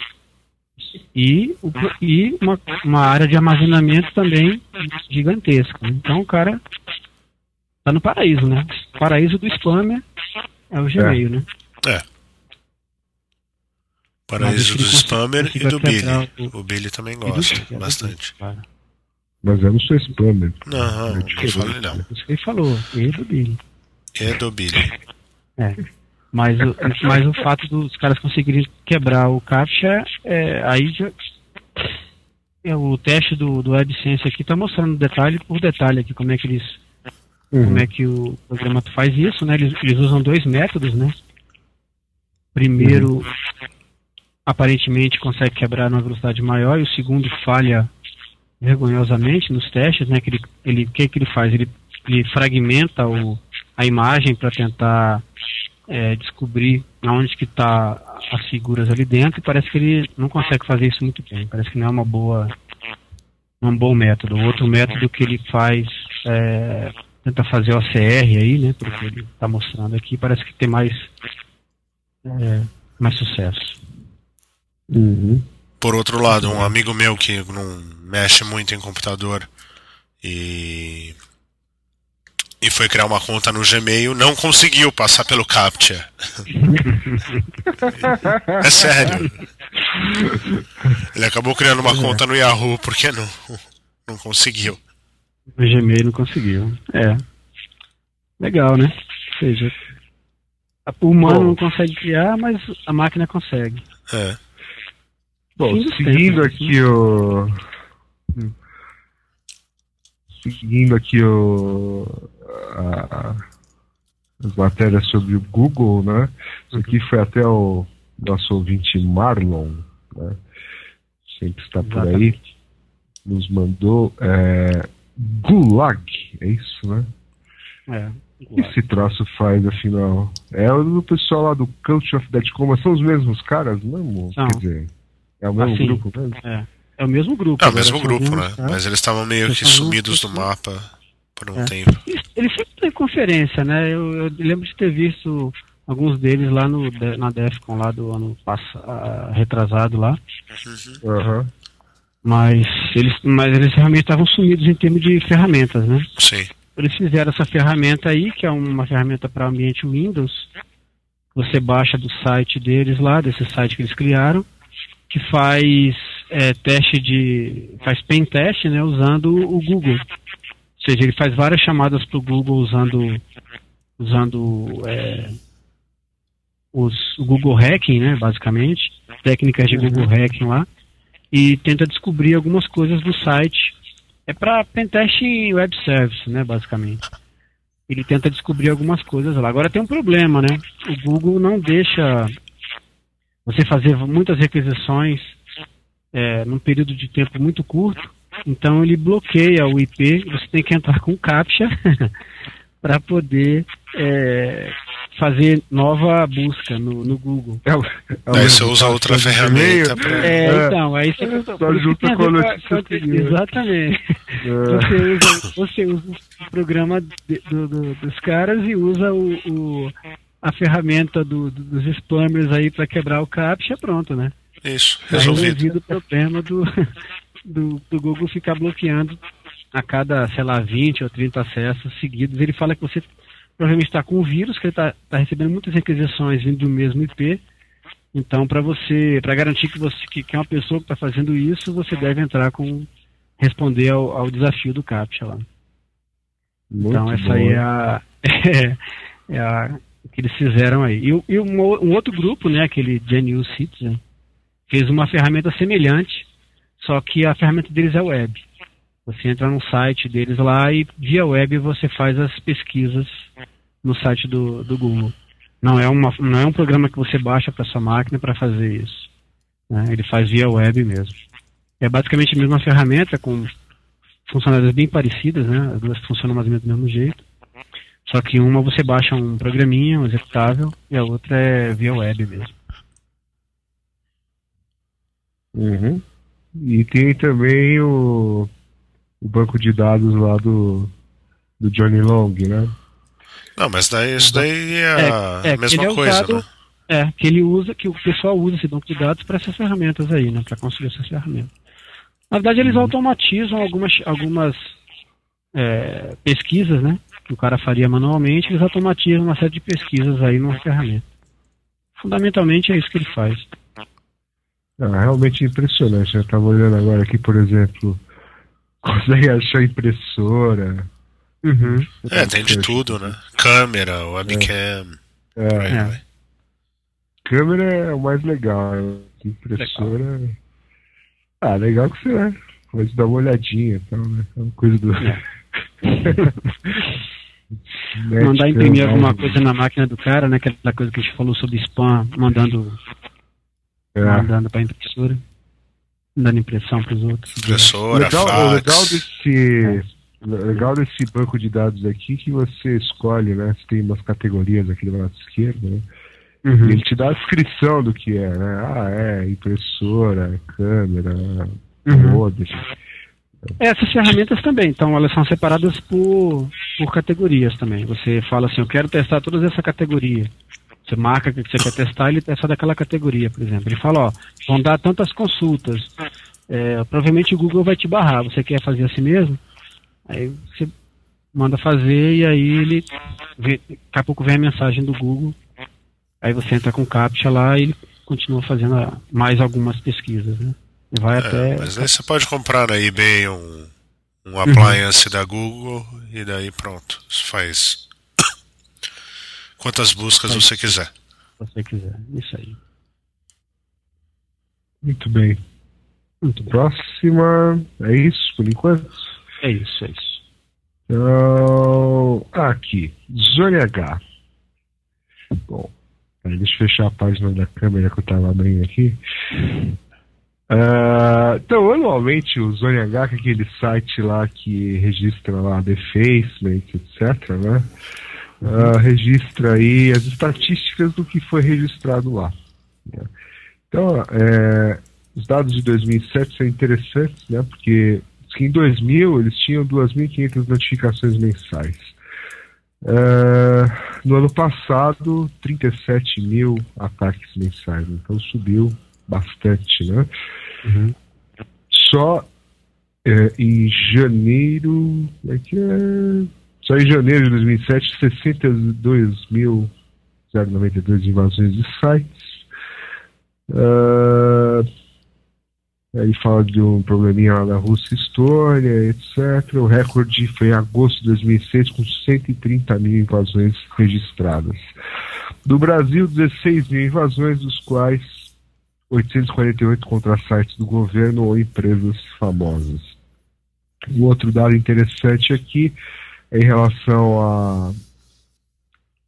e, o- e uma, uma área de armazenamento também gigantesca. Então o cara tá no paraíso, né? O paraíso do spammer é o Gmail, né? Paraíso Mas do Spammer e do Billy. quebrar o- O Billy também gosta é do- bastante. Mas eu não sou spammer. Não, É não diferente. fale não. Isso que ele falou, ele do Billy. É do Billy. Mas o, mas o fato dos caras conseguirem quebrar o CAPTCHA, é, aí já. É, o teste do, do AdSense aqui está mostrando detalhe por detalhe aqui como é que eles. Como é que o programa faz isso, né? Eles, eles usam dois métodos, né? Primeiro, aparentemente consegue quebrar numa velocidade maior e o segundo falha vergonhosamente nos testes, né? Que ele, ele, o que que ele faz? Ele, ele fragmenta o, a imagem para tentar é, descobrir aonde que está as figuras ali dentro e parece que ele não consegue fazer isso muito bem. Parece que não é uma boa um bom método. O outro método que ele faz é, tenta fazer o OCR aí, né? Porque ele está mostrando aqui, parece que tem mais é, mais sucesso. Por outro lado, um amigo meu que não mexe muito em computador e e foi criar uma conta no Gmail, não conseguiu passar pelo CAPTCHA. é sério. Ele acabou criando uma conta no Yahoo porque não, não conseguiu. O Gmail não conseguiu. É. Legal, né? Ou seja, o humano Bom. não consegue criar, mas a máquina consegue. É. Bom, Fim dos seguindo tempos, aqui o. Seguindo aqui o. a- as matérias sobre o Google, né? Isso aqui foi até o nosso ouvinte Marlon, né? Sempre está por aí. Nos mandou é, Gulag, é isso, né? É. O que esse troço faz, afinal? É o do pessoal lá do Cult of Dead Coma, são os mesmos caras mesmo? São. Quer dizer, é o mesmo Assim, grupo mesmo? É. É o mesmo grupo. É o mesmo são grupo, menos né? Mas eles estavam meio Eles que sumidos do mapa por um É. tempo. Eles, eles sempre têm conferência, né? Eu, eu lembro de ter visto alguns deles lá no, na DEFCON lá do ano passado, retrasado lá. Aham. Mas eles, mas eles realmente estavam sumidos em termos de ferramentas, né? Sim. Eles fizeram essa ferramenta aí, que é uma ferramenta para ambiente Windows. Você baixa do site deles lá, desse site que eles criaram, que faz é, teste de. faz pen teste, né, usando o Google. Ou seja, ele faz várias chamadas para o Google usando usando é, os, o Google Hacking, né, basicamente, técnicas de Google Hacking lá, e tenta descobrir algumas coisas do site. É para pentest em web service, né, basicamente. Ele tenta descobrir algumas coisas lá. Agora tem um problema, né? O Google não deixa você fazer muitas requisições é, num período de tempo muito curto. Então ele bloqueia o IP. Você tem que entrar com captcha para poder é, fazer nova busca no, no Google. É, é o Daí você usa outra ferramenta pra- É, É. então, aí você Só junta com a notícia. Exatamente. É. Você usa, você usa o programa de- do- do- dos caras e usa o, o- a ferramenta do- do- dos spammers aí para quebrar o captcha, pronto, né? Isso, Tá resolvido. resolvido o problema do, do, do Google ficar bloqueando a cada, sei lá, 20 ou 30 acessos seguidos. Ele fala que você provavelmente está com um vírus, que ele está recebendo muitas requisições vindo do mesmo IP. Então, para você, para garantir que você que, que é uma pessoa que está fazendo isso, você deve entrar com responder ao, ao desafio do CAPTCHA lá. Muito então, essa bom. aí é a, é, é a o que eles fizeram aí. E, o- e um, o- um outro grupo, né, aquele GNU Citizen, fez uma ferramenta semelhante, só que a ferramenta deles é web. Você entra no site deles lá e via web você faz as pesquisas no site do, do Google. Não é, uma, não é um programa que você baixa para sua máquina para fazer isso. né? Ele faz via web mesmo. É basicamente a mesma ferramenta com funcionalidades bem parecidas, né? As duas funcionam mais ou menos do mesmo jeito. Só que uma você baixa um programinha, um executável, e a outra é via web mesmo. Uhum. E tem também o, o banco de dados lá do, do Johnny Long, né? Não, mas daí, isso daí é, a É, é, mesma é coisa, usado- né? É, que ele usa, que o pessoal usa esse banco de dados para essas ferramentas aí, né? Para construir essas ferramentas. Na verdade, eles automatizam algumas, algumas é, pesquisas, né? Que o cara faria manualmente, eles automatizam uma série de pesquisas aí numa ferramenta. Fundamentalmente é isso que ele faz. Ah, realmente impressionante. Eu tava olhando agora aqui, por exemplo, consegue achar impressora. Uhum. É, tem de tudo, né? Câmera, webcam. É, vai. câmera é o mais legal. né? Impressora. Ah, legal que você né? pode dar uma olhadinha e tal, né? É uma coisa do. Mandar imprimir alguma né? coisa na máquina do cara, né? Aquela coisa que a gente falou sobre spam, mandando, É. mandando para impressora, dando impressão para os outros. Impressora, legal, o fax. legal desse o legal desse banco de dados aqui é que você escolhe, né? Você tem umas categorias aqui do lado esquerdo, né? Uhum. Ele te dá a descrição do que é, né? Ah, é impressora, câmera, Uhum. modem. Essas ferramentas também, então elas são separadas por, por categorias também. Você fala assim, eu quero testar todas essa categoria. Você marca que você quer testar, ele testa daquela categoria, por exemplo. Ele fala, ó, vão dar tantas consultas. É, provavelmente o Google vai te barrar. Você quer fazer assim mesmo? Aí você manda fazer e aí ele vê, daqui a pouco vem a mensagem do Google. Aí você entra com o CAPTCHA lá e ele continua fazendo mais algumas pesquisas, né? E vai até. É, mas aí você pode comprar na eBay um, um appliance da Google e daí pronto. Isso faz quantas buscas você quiser. se você quiser. Isso aí. Muito bem. Muito bem. Próxima. É isso por enquanto? É isso, é isso. Então. ah, aqui. Zone H. Bom. aí Deixa eu fechar a página da câmera que eu estava abrindo aqui. Ah, então, anualmente, o Zone H, que é aquele site lá que registra lá defacement, etc., né? Ah, registra aí as estatísticas do que foi registrado lá. né? Então, é, os dados de 2007 são interessantes, né? Porque em 2000 eles tinham 2.500 notificações mensais. Ah, no ano passado, 37 mil ataques mensais. Então subiu bastante, né? só é, em janeiro. É que é? Só em janeiro de 2007, 62.092 invasões de sites. Uh, aí fala de um probleminha lá na Rússia Estônia, etc. O recorde foi em agosto de 2006, com 130 mil invasões registradas. Do Brasil, 16 mil invasões, dos quais 848 contra sites do governo ou empresas famosas. Um outro dado interessante aqui é em relação a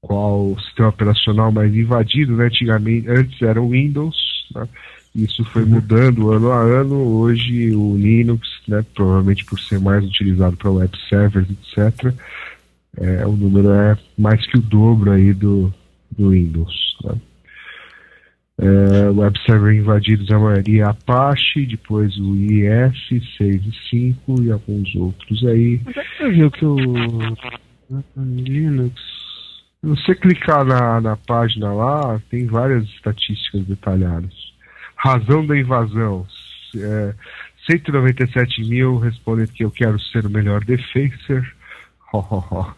qual sistema operacional mais invadido, né? Antigamente, antes era o Windows, né? isso foi uhum. mudando ano a ano. Hoje o Linux, né, provavelmente por ser mais utilizado para web servers, etc., é, o número é mais que o dobro aí do, do Windows. Né? É, web server invadidos a maioria é Apache, depois o IS 6 e 5 e alguns outros aí. Onde é que o Linux? Se você clicar na, na página lá, tem várias estatísticas detalhadas. Razão da invasão. É, 197 mil respondem que eu quero ser o melhor defensor.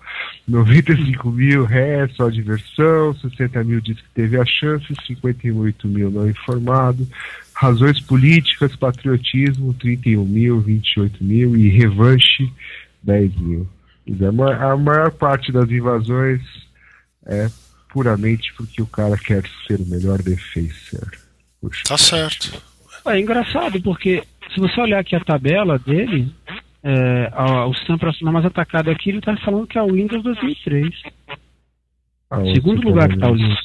95 mil é só diversão, 60 mil diz que teve a chance, 58 mil não informado, razões políticas, patriotismo, 31 mil, 28 mil e revanche, 10 mil. A maior parte das invasões é puramente porque o cara quer ser o melhor defensor. Puxa, tá certo. É engraçado, porque se você olhar aqui a tabela dele, é, o sistema operacional mais atacado aqui, ele está falando que é o Windows 2003. Ah, Segundo lugar que está o Linux.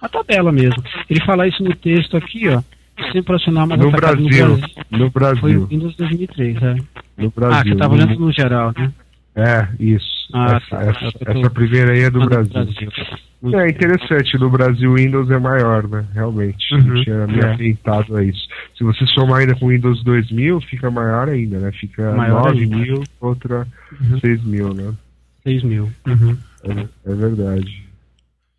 A tabela mesmo. Ele fala isso no texto aqui, ó. O sistema operacional mais no atacado Brasil, no Brasil. No Brasil. Foi o Windows 2003, é. No Brasil. Ah, você estava olhando no geral, né? É, isso. Ah, essa, tá. essa, essa, primeira aí é do Brasil. Brasil. É interessante, no Brasil o Windows é maior, né? Realmente. Uhum. Não tinha me atentado a isso. Se você somar ainda com o Windows 2000, fica maior ainda, né? Fica maior 9 ainda. mil contra uhum. 6 mil, né? 6 mil. Uhum. É, é, verdade.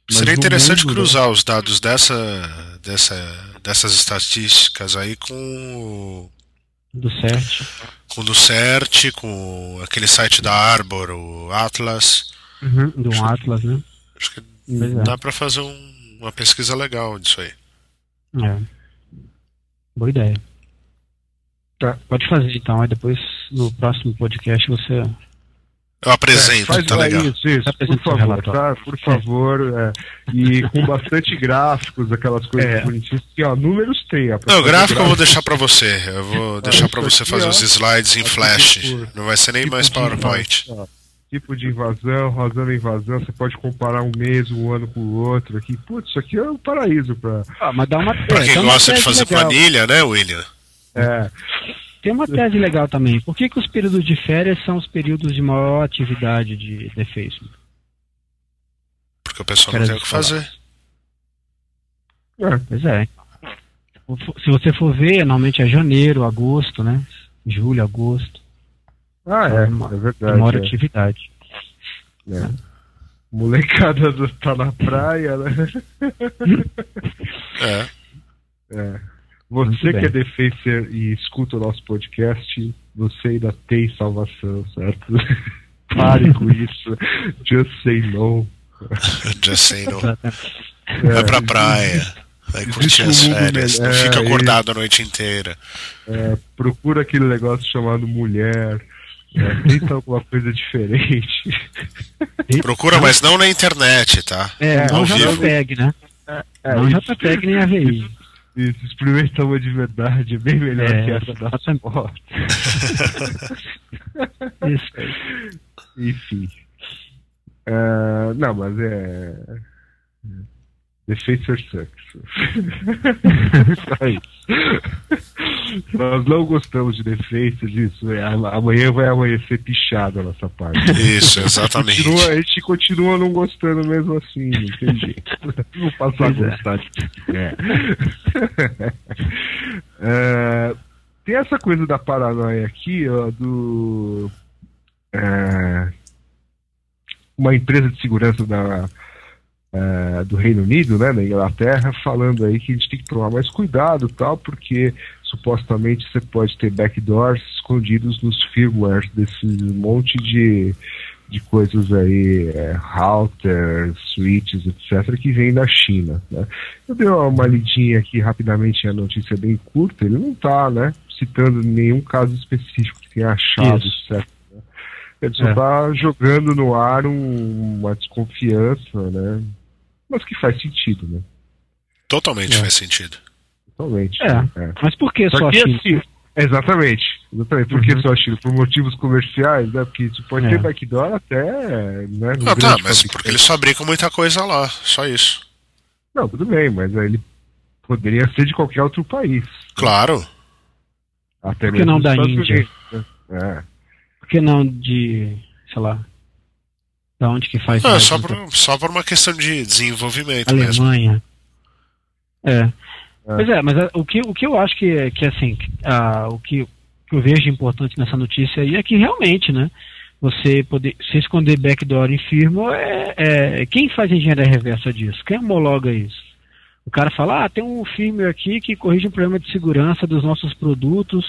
Mas Seria interessante mundo, cruzar né? os dados dessa, dessa, dessas estatísticas aí com do CERT. Com o do CERT, com aquele site da Arbor, o Atlas. Uhum, do acho Atlas, né? Acho que é. dá para fazer um, uma pesquisa legal disso aí. É. Boa ideia. Tá. Pode fazer então, aí depois no próximo podcast você eu apresento, é, tá legal. Isso, isso, por favor, tá? Por favor. É. E com bastante gráficos, aquelas coisas é. bonitinhas. Que, ó, números tem. Não, gráfico eu vou deixar para você. Eu vou deixar para você fazer os slides em flash. Tipo, Não vai ser nem tipo mais PowerPoint. tipo de invasão, razão invasão, você pode comparar um mês, um ano com o outro aqui. Putz, isso aqui é um paraíso para. Ah, mas dá uma. Pra quem gosta de fazer legal. planilha, né, William? É. Tem uma tese legal também. Por que, que os períodos de férias são os períodos de maior atividade de, de Facebook? Porque o pessoal férias não tem o que fazer. É. Pois é. Se você for ver, normalmente é janeiro, agosto, né? Julho, agosto. Ah, é, é, é verdade. Maior é. atividade. É. Molecada do, tá na praia, né? é. É. Você que é defensor e escuta o nosso podcast, você ainda tem salvação, certo? Pare com isso. Just say no. Just say no. É, Vai pra praia. Vai curtir as férias. Não fica acordado a noite inteira. É, procura aquele negócio chamado mulher. É, tenta alguma coisa diferente. Procura, mas não na internet, tá? É, não JPEG, né? É, é, não JPEG nem AVI. Isso, experimenta uma de verdade, é bem melhor é, que essa da foto. Isso aí. Enfim. Uh, não, mas é. Defensor sucks. Só isso. Nós não gostamos de defensas, isso. É, amanhã vai amanhecer pichado a nossa parte. Isso, exatamente. A gente, continua, a gente continua não gostando mesmo assim, não tem jeito. Não passar a é. gostar de é. é. Tem essa coisa da paranoia aqui, ó, do. É, uma empresa de segurança da uh, do Reino Unido, né, na Inglaterra, falando aí que a gente tem que tomar mais cuidado tal, porque supostamente você pode ter backdoors escondidos nos firmwares desse monte de, de coisas aí, é, routers, switches, etc., que vem da China. Né? Eu dei uma lidinha aqui rapidamente, a notícia é bem curta, ele não está né, citando nenhum caso específico que tenha achado, Isso. certo? né? Ele só É. está jogando no ar um- uma desconfiança, né? Mas que faz sentido, né? Totalmente É. faz sentido. Totalmente. É. É. Mas por que Só que China? assim, exatamente. Exatamente. Por que Uhum. só a China? Por motivos comerciais, né? Porque você pode É. ter backdoor até. Né, no Ah, tá, mas fabricante. porque eles fabricam muita coisa lá, só isso. Não, tudo bem, mas aí ele poderia ser de qualquer outro país. Claro. Até Por que não da Índia? Unidos, né? É. Por que não de, sei lá, da onde que faz Ah, só, por, só por uma questão de desenvolvimento mesmo. Alemanha. É. É. Pois é, mas ah, o que, o que eu acho que, é- que assim, ah, o que, que eu vejo importante nessa notícia aí é que realmente, né, você poder se esconder backdoor em firmware é, é quem faz engenharia reversa disso? Quem homologa isso? O cara fala, ah, tem um firmware aqui que corrige um problema de segurança dos nossos produtos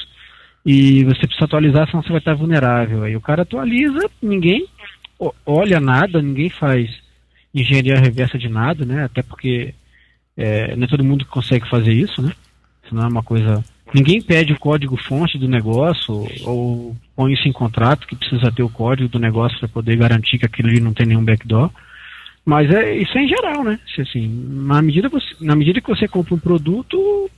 e você precisa atualizar, senão você vai estar vulnerável. Aí o cara atualiza, ninguém olha nada, ninguém faz engenharia reversa de nada, né? Até porque é, não é todo mundo que consegue fazer isso, né? Isso não é uma coisa. Ninguém pede o código-fonte do negócio ou, ou põe isso em contrato que precisa ter o código do negócio para poder garantir que aquilo ali não tem nenhum backdoor. Mas é, isso é em geral, né? Se, assim, na, medida você, na medida que você compra um produto,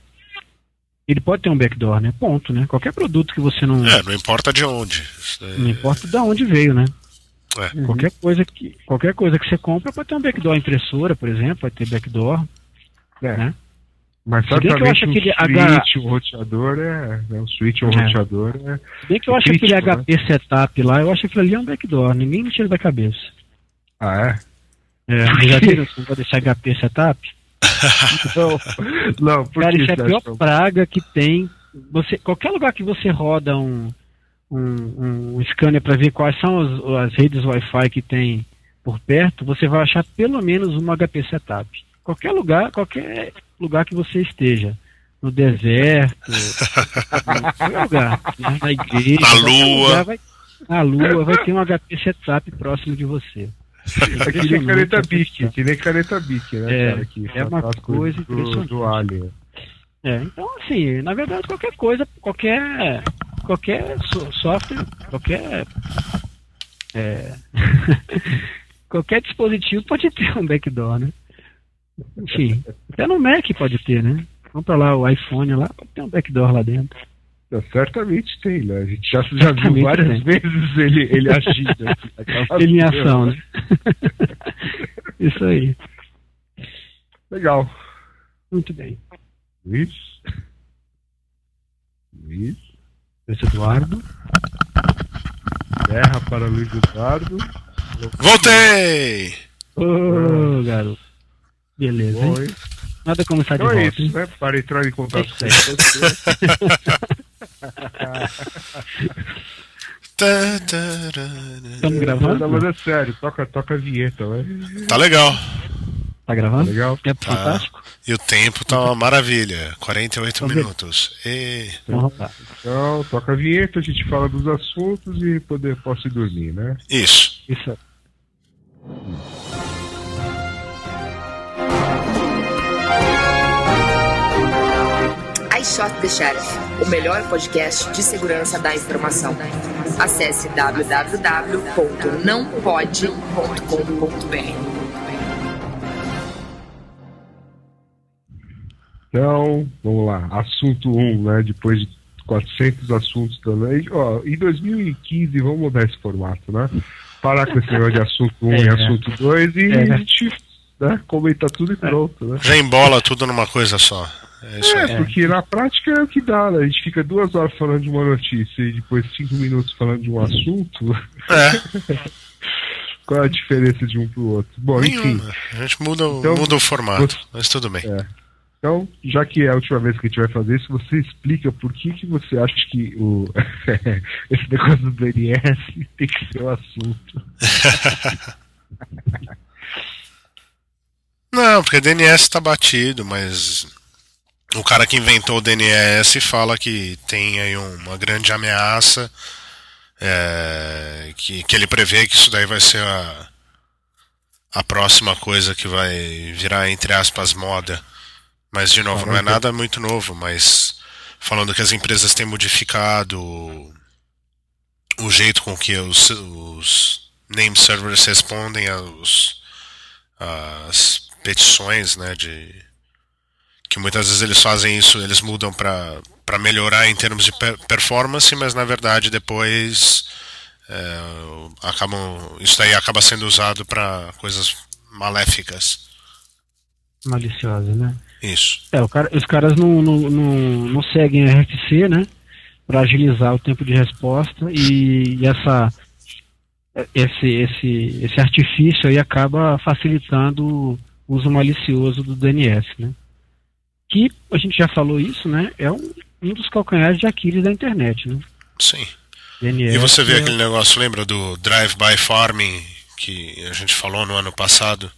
ele pode ter um backdoor, né? Ponto, né? Qualquer produto que você não. É, não importa de onde. Daí- Não importa de onde veio, né? É. Qualquer, coisa que, qualquer coisa que você compra pode ter um backdoor. impressora, por exemplo, pode ter backdoor. É. Né? Mas Se bem que eu acho um aquele switch, H- um roteador é. Né, um switch, um É. roteador é. Se bem que eu É acho crítico, aquele HP setup lá, eu acho que aquilo ali é um backdoor. Ninguém me tira da cabeça. Ah, é? É, já viram esse negócio desse HP setup? Não, não por Cara, que isso é a pior que é praga que tem. Você, qualquer lugar que você roda um, um, um scanner para ver quais são as, as redes Wi-Fi que tem por perto, você vai achar pelo menos um HP setup. Qualquer lugar, qualquer lugar que você esteja. No deserto, em qualquer lugar, né? na igreja, Na lua. lugar vai- na lua vai ter um HP setup próximo de você. Que nem caneta bique, que nem caneta bique, né, É, cara? Que é uma coisa do, impressionante. do Alien. É, então assim, na verdade qualquer coisa, qualquer qualquer so- software, qualquer é, qualquer dispositivo pode ter um backdoor, né? Enfim, até no Mac pode ter, né? Compra lá o iPhone lá, pode ter um backdoor lá dentro. Não, certamente tem, né? A gente já, já viu várias tem. vezes ele, ele agindo. assim, Ele em ação, né? Isso aí. Legal. Muito bem. Luiz? Luiz? Esse Eduardo. Terra para Luiz Eduardo. Voltei! Ô, garoto. Beleza, hein? Bom, hein? Nada como estar de Então é volta, hein? isso, né? Para entrar em contato com É você. Tarará. Estamos Não, gravando? mas é sério, toca, toca a vinheta, né? Tá legal. Tá Tá gravando? legal? Tempo Tá. fantástico? E o tempo tá uma maravilha. 48 Vamos ver. minutos. E... Lá. Então, toca a vinheta, a gente fala dos assuntos e poder, posso ir dormir, né? Isso. Isso. I Shot the Sheriff, o melhor podcast de segurança da informação. Acesse www.nãopode.com.br. Então, vamos lá. Assunto 1, né? Depois de 400 assuntos também. Ó, em 2015, vamos mudar esse formato, né? Parar com esse negócio de assunto 1 e É. assunto 2 e É. a gente né, comenta tudo e pronto, né? Já embola tudo numa coisa só. É isso É, porque na prática é o que dá, né? A gente fica duas horas falando de uma notícia e depois cinco minutos falando de um assunto. É, Qual é a diferença de um pro outro? Bom, enfim. nenhuma. A gente muda, o- Então, muda o formato, você- mas tudo bem. É. Então, já que é a última vez que a gente vai fazer isso, você explica por que, que você acha que o esse negócio do DNS tem que ser o assunto. Não, porque DNS tá batido, mas o cara que inventou o DNS fala que tem aí uma grande ameaça, é, que, que ele prevê que isso daí vai ser a, a próxima coisa que vai virar, entre aspas, moda. Mas, de novo, não é nada muito novo, mas falando que as empresas têm modificado o jeito com que os, os name servers respondem aos, às petições, né, de que muitas vezes eles fazem isso, eles mudam para melhorar em termos de performance, mas na verdade depois é, acabam isso daí acaba sendo usado para coisas maléficas. Maliciosas, né? Isso. É, cara, os caras não, não, não, não seguem RFC, né? Para agilizar o tempo de resposta e, e essa esse, esse, esse artifício aí acaba facilitando o uso malicioso do DNS, né? que a gente já falou isso, né? É um, um dos calcanhares de Aquiles da internet, né? Sim. DNS e você vê é... aquele negócio, lembra do drive-by farming que a gente falou no ano passado?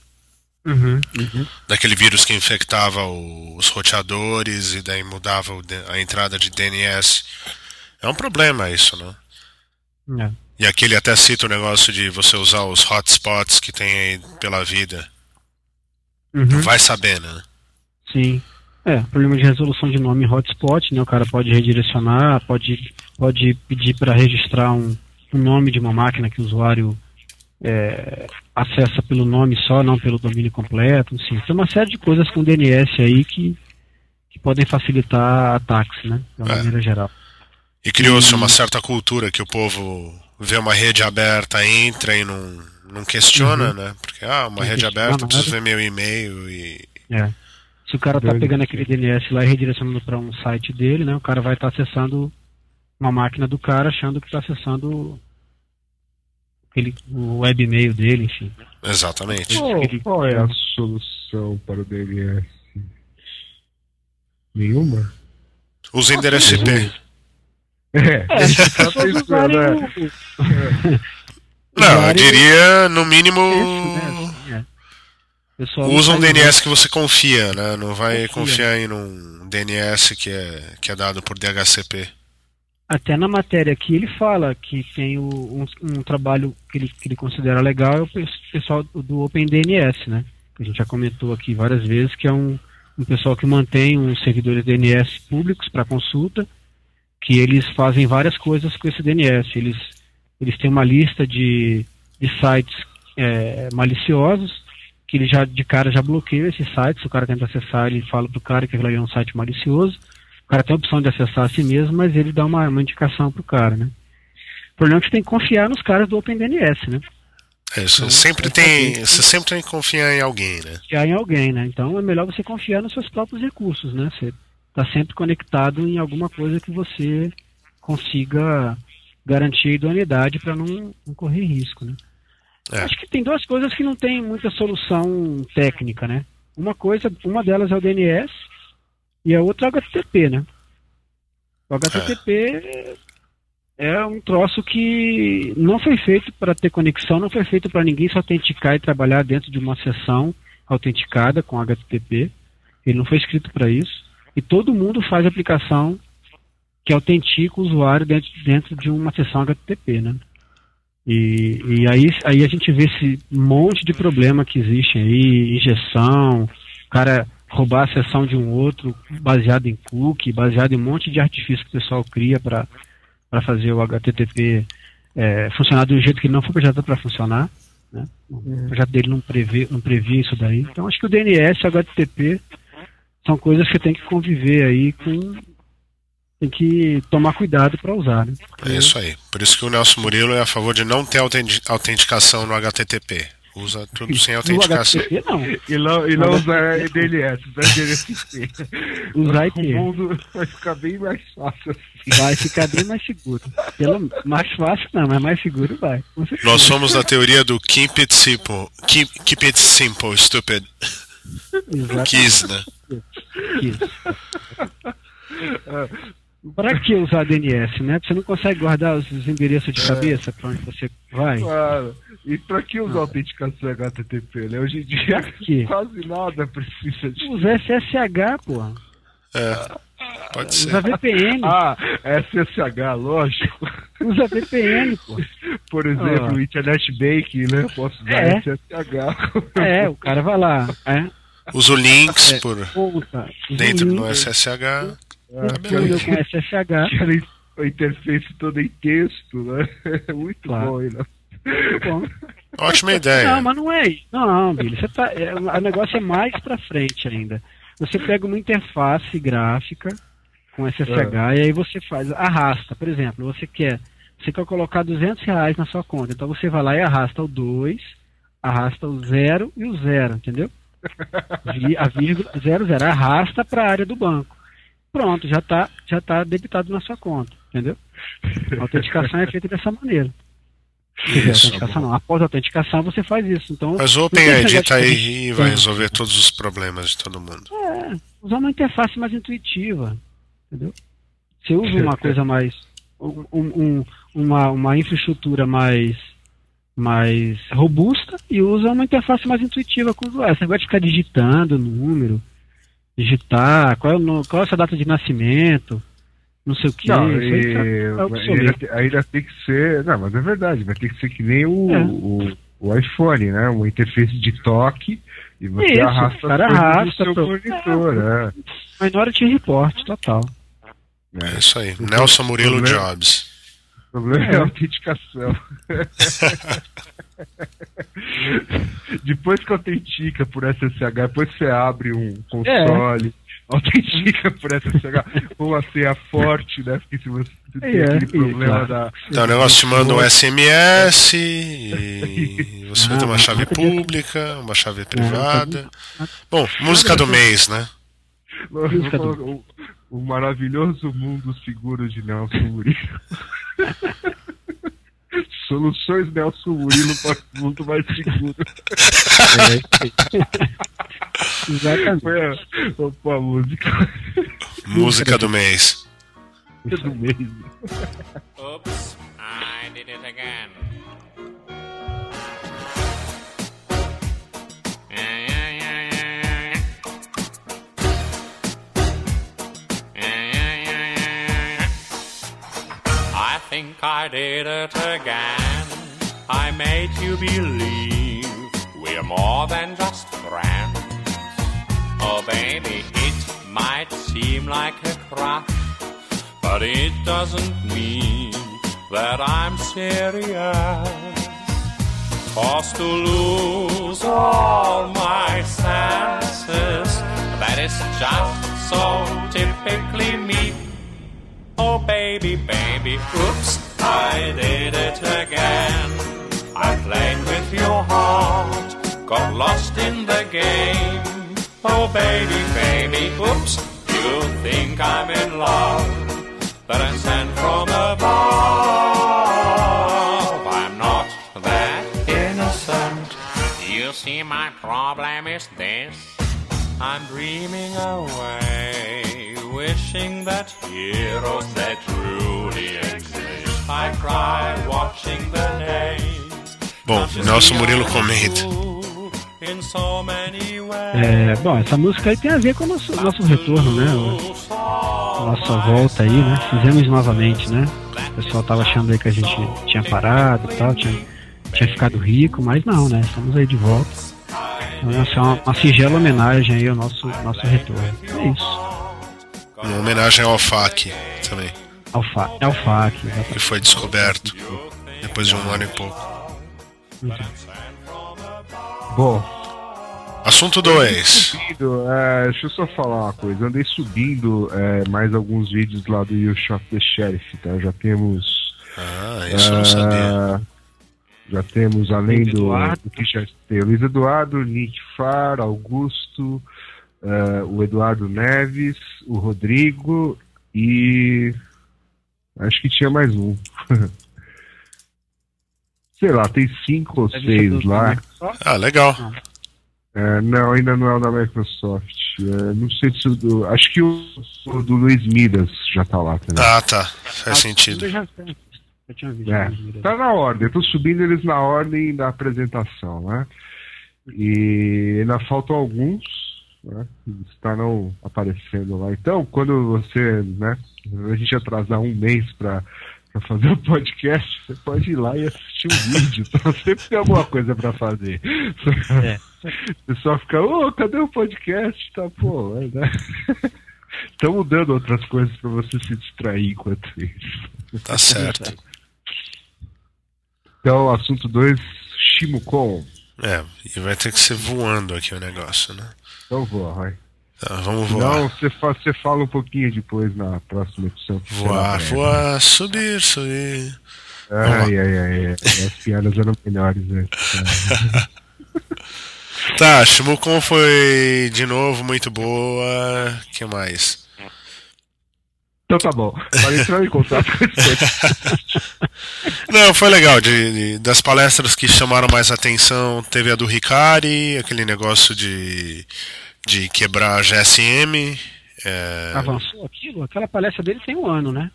Uhum, uhum. Daquele vírus que infectava os roteadores e daí mudava a entrada de DNS. É um problema isso, né? É. E aqui ele até cita o negócio de você usar os hotspots que tem aí pela vida. Uhum. Vai saber, né? Sim. É, problema de resolução de nome hotspot, né? O cara pode redirecionar, pode, pode pedir para registrar um, um, nome de uma máquina que o usuário é, acessa pelo nome só, não pelo domínio completo, enfim. Tem uma série de coisas com DNS aí que, que podem facilitar ataques, né? De uma é. maneira geral. E criou-se uma certa cultura que o povo vê uma rede aberta, entra e não, não questiona, uhum. né? Porque, ah, uma não rede aberta, preciso ver meu e-mail e... É. Se o cara está pegando aquele DNS lá e redirecionando para um site dele, né, o cara vai estar tá acessando uma máquina do cara achando que está acessando aquele, o webmail dele, enfim. Exatamente. Qual, qual é a solução para o DNS? Nenhuma? Usa endereço IP. É, é tá pensando, né? Não, eu diria no mínimo. Né? Usa um DNS que você confia, né? Não vai confia. confiar em um DNS que é, que é dado por DHCP. Até na matéria aqui ele fala que tem o, um, um, trabalho que ele, que ele considera legal é o pessoal do OpenDNS, né? A gente já comentou aqui várias vezes que é um, um pessoal que mantém uns servidores DNS públicos para consulta, que eles fazem várias coisas com esse DNS. Eles, eles têm uma lista de, de sites é, maliciosos que ele já de cara já bloqueia esse site. Se o cara tenta acessar, ele fala pro cara que aquilo é um site malicioso. O cara tem a opção de acessar a si mesmo, mas ele dá uma, uma indicação pro cara, né? O problema é que você tem que confiar nos caras do OpenDNS, né? É, então, sempre tem, você sempre tem que confiar em alguém, né? Confiar em alguém, né? Então é melhor você confiar nos seus próprios recursos, né? Você está sempre conectado em alguma coisa que você consiga garantir a idoneidade para não, não correr risco, né? É. Acho que tem duas coisas que não tem muita solução técnica, né? Uma coisa, uma delas é o DNS e a outra é o HTTP, né? O HTTP é. é um troço que não foi feito para ter conexão, não foi feito para ninguém se autenticar e trabalhar dentro de uma sessão autenticada com HTTP. Ele não foi escrito para isso. E todo mundo faz aplicação que autentica o usuário dentro, dentro de uma sessão HTTP, né? E, e aí, aí a gente vê esse monte de problema que existe aí, injeção, cara roubar a sessão de um outro baseado em cookie, baseado em um monte de artifício que o pessoal cria para fazer o HTTP é, funcionar de um jeito que não foi projetado para funcionar. Né? O uhum. projeto dele não, prevê, não previa isso daí. Então acho que o DNS e o HTTP são coisas que tem que conviver aí com tem que tomar cuidado para usar. Né? É isso aí. Por isso que o Nelson Murilo é a favor de não ter autenticação no HTTP. Usa tudo sem autenticação. HTTP, não. E não, e não usar DNS, usar DNS. Usar IP. O mundo vai ficar bem mais fácil assim. Vai ficar bem mais seguro. Pelo, mais fácil não, mas mais seguro vai. Nós somos da teoria do keep it simple. Keep, keep it simple, stupid. Exatamente. Kiss, né? Kiss. Para que usar DNS, né? Você não consegue guardar os, endereços de é. cabeça para onde você vai? Claro. E para que usar ah. autenticação HTTP, né? Hoje em dia quase nada precisa de. Usa SSH, porra. É, pode Usa ser. VPN. Ah, SSH, lógico. Usa VPN, pô. Por exemplo, Ah. o Internet Banking, né? Eu posso usar É. SSH. É, o cara vai lá, é, Uso links É. por usa dentro do link, SSH. Entendeu com SSH. A interface toda em texto, né? É muito Claro. bom, né? Muito bom. Ótima ideia. Não, mas não é isso. Não, Billy, você tá, é, o negócio é mais pra frente ainda. Você pega uma interface gráfica com SSH e aí você faz, arrasta, por exemplo, você quer, você quer colocar 200 reais na sua conta, então você vai lá e arrasta o 2, arrasta o 0 e o 0, entendeu? A vírgula 00, arrasta para a área do banco. Pronto, já está já tá debitado na sua conta, entendeu? A autenticação é feita dessa maneira. Isso. autenticação não. Após a autenticação você faz isso. Então, Mas o OpenID tá de aí e vai resolver todos os problemas de todo mundo. É, usar uma interface mais intuitiva, entendeu? Você usa uma coisa mais, um- um- uma, uma infraestrutura mais, mais robusta e usa uma interface mais intuitiva com o usuário. Você vai ficar digitando número, digitar, qual é, qual é a sua data de nascimento, não sei o que. Não, isso aí e, tá- tá ainda, tem que ser. Não, mas é verdade, vai ter que ser que nem o, É. o, o iPhone, né? Uma interface de toque e você Isso, arrasta o cara arrasta seu pro- monitor, né? Minority Report, total. É isso aí. Nelson Murilo Jobs. O problema é É. a autenticação. depois que autentica por SSH, depois você abre um console, autentica por SSH, ou a senha forte, né? Porque se você tem É, aquele isso, problema claro. da. Então o negócio te manda um SMS e você vai ter uma chave pública, uma chave privada. Bom, música do mês, né? Vou colocar O, maravilhoso mundo seguro de Nelson Murilo. Soluções Nelson Murilo para o mundo mais seguro. Exatamente. Foi a, opa, a música Música do mês. do mês. Oops, I did it again. Think I did it again. I made you believe we're more than just friends. Oh, baby, it might seem like a crush. But it doesn't mean that I'm serious. Cause to lose all my senses, that is just so typically me. Oh baby, baby, oops, I did it again. I played with your heart, got lost in the game. Oh baby, baby, oops, you think I'm in love but I sent from above. I'm not that innocent. You see, my problem is this. I'm dreaming away, wishing that heroes that truly exist. I cry watching the names. Bom, Nelson Murilo comenta. É, bom, essa música aí tem a ver com o nosso, nosso retorno, né? Nossa volta aí, né? Fizemos novamente, né? O pessoal tava achando aí que a gente tinha parado e tal, tinha, tinha ficado rico, mas não, né? Estamos aí de volta. Então, essa é uma, uma singela homenagem aí ao nosso, nosso retorno. É isso. Uma homenagem ao FAC também, Alfa, é o FAC, que exatamente. foi descoberto depois de um ano e pouco. Bom, Assunto 2. subindo, é, deixa eu só falar uma coisa. Andei subindo é, mais alguns vídeos lá do You Shot the Sheriff, tá? Já temos. Ah, isso eu não sabia. ah, já temos, além Luiz do, do que já tem Luiz Eduardo, Nick Far, Augusto, ah, o Eduardo Neves, o Rodrigo e. Acho que tinha mais um. Sei lá, tem cinco ou Deve do- seis lá. Ah, legal. É, não, ainda não é o da Microsoft. É, não sei se do. Acho que o, o do Luiz Midas já tá lá também. Ah, tá. Faz sentido. Eu já, eu tinha visto. É, tá na ordem, eu tô subindo eles na ordem da apresentação, né? E ainda faltam alguns, né, estarão aparecendo lá. Então, quando você, né, a gente atrasar um mês para fazer o podcast, você pode ir lá e assistir um vídeo. Então sempre tem alguma coisa para fazer. É. O pessoal fica, ô, cadê o podcast? Tá, pô, né? Estamos dando outras coisas para você se distrair enquanto isso. Tá certo. Então, assunto 2, Shimukon. É, e vai ter que ser voando aqui o negócio, né? Então voa, vai. Tá, vamos voar. Não, você, fa você fala um pouquinho depois na próxima edição. Voar, voar, subir, subir. Ai, ai, ai, ai. As piadas eram melhores, né? Tá, Shimukon foi de novo muito boa. que mais? Então tá bom. Para entrar em contato com. Não, foi legal. De, de- das palestras que chamaram mais atenção, teve a do Ricari, aquele negócio de, de quebrar a GSM. é, Avançou aquilo? Aquela palestra dele tem um ano, né?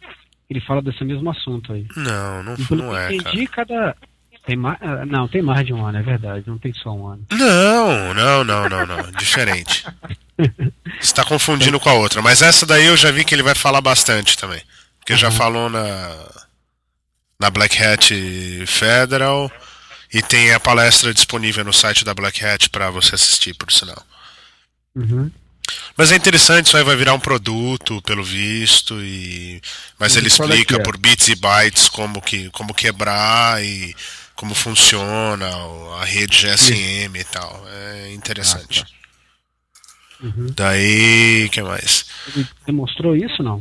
Ele fala desse mesmo assunto aí. Não, não, pelo não é, eu cara. entendi, cada. Tem mais, ah, não, tem mais de um ano, é verdade. Não tem só um ano. Não, não, não, não, não. Diferente. Você tá confundindo com a outra. Mas essa daí eu já vi que ele vai falar bastante também. Porque já falou na. Na Black Hat Federal. E tem a palestra disponível no site da Black Hat pra você assistir, por sinal. Uhum. Mas é interessante, isso aí vai virar um produto, pelo visto, e mas ele qual é explica é? por bits e bytes como que como quebrar e como funciona a rede GSM e tal. É interessante. Uhum. Daí, que mais? Ele demonstrou isso, não?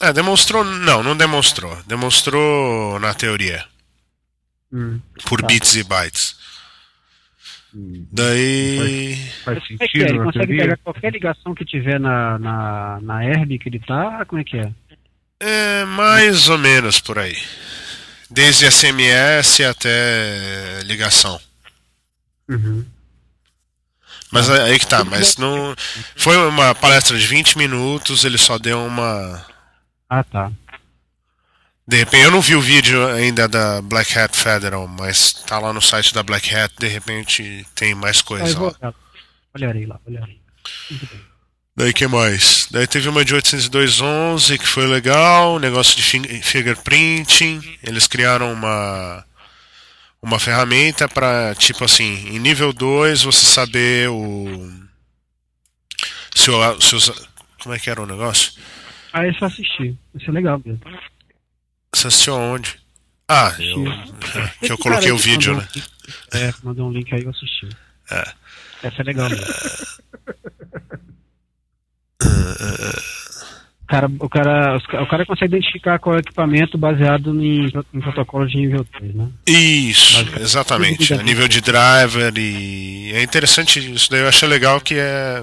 É, demonstrou, não, não demonstrou. Demonstrou na teoria, Hum. por Tá. bits e bytes. Daí, Faz Como é é? sentido Ele na consegue teoria? pegar qualquer ligação que tiver na, na, na herb que ele tá? Como é que é? é mais ou menos por aí. Desde SMS até ligação. Uhum. Mas aí que tá, mas não. Foi uma palestra de 20 minutos, ele só deu uma. Ah, tá. De repente, eu não vi o vídeo ainda da Black Hat Federal, mas tá lá no site da Black Hat, de repente tem mais Aí coisa lá. olhar. Olharei lá, olharei. Muito bem. Daí que mais? Daí teve uma de 802.11 que foi legal, negócio de fin- fingerprinting. Eles criaram uma uma ferramenta para tipo assim, em nível 2 você saber o se o, se os- como é que era o negócio? Ah, esse eu assisti. Esse é legal mesmo. Você assistiu aonde? Ah, eu, que eu coloquei o vídeo, né? É, mandou um link aí eu assisti. É. Essa é legal mesmo. O cara, o, cara, o cara consegue identificar qual é o equipamento baseado em, em protocolo de nível 3, né? Isso, exatamente. A nível de driver e é interessante isso daí eu achei legal que é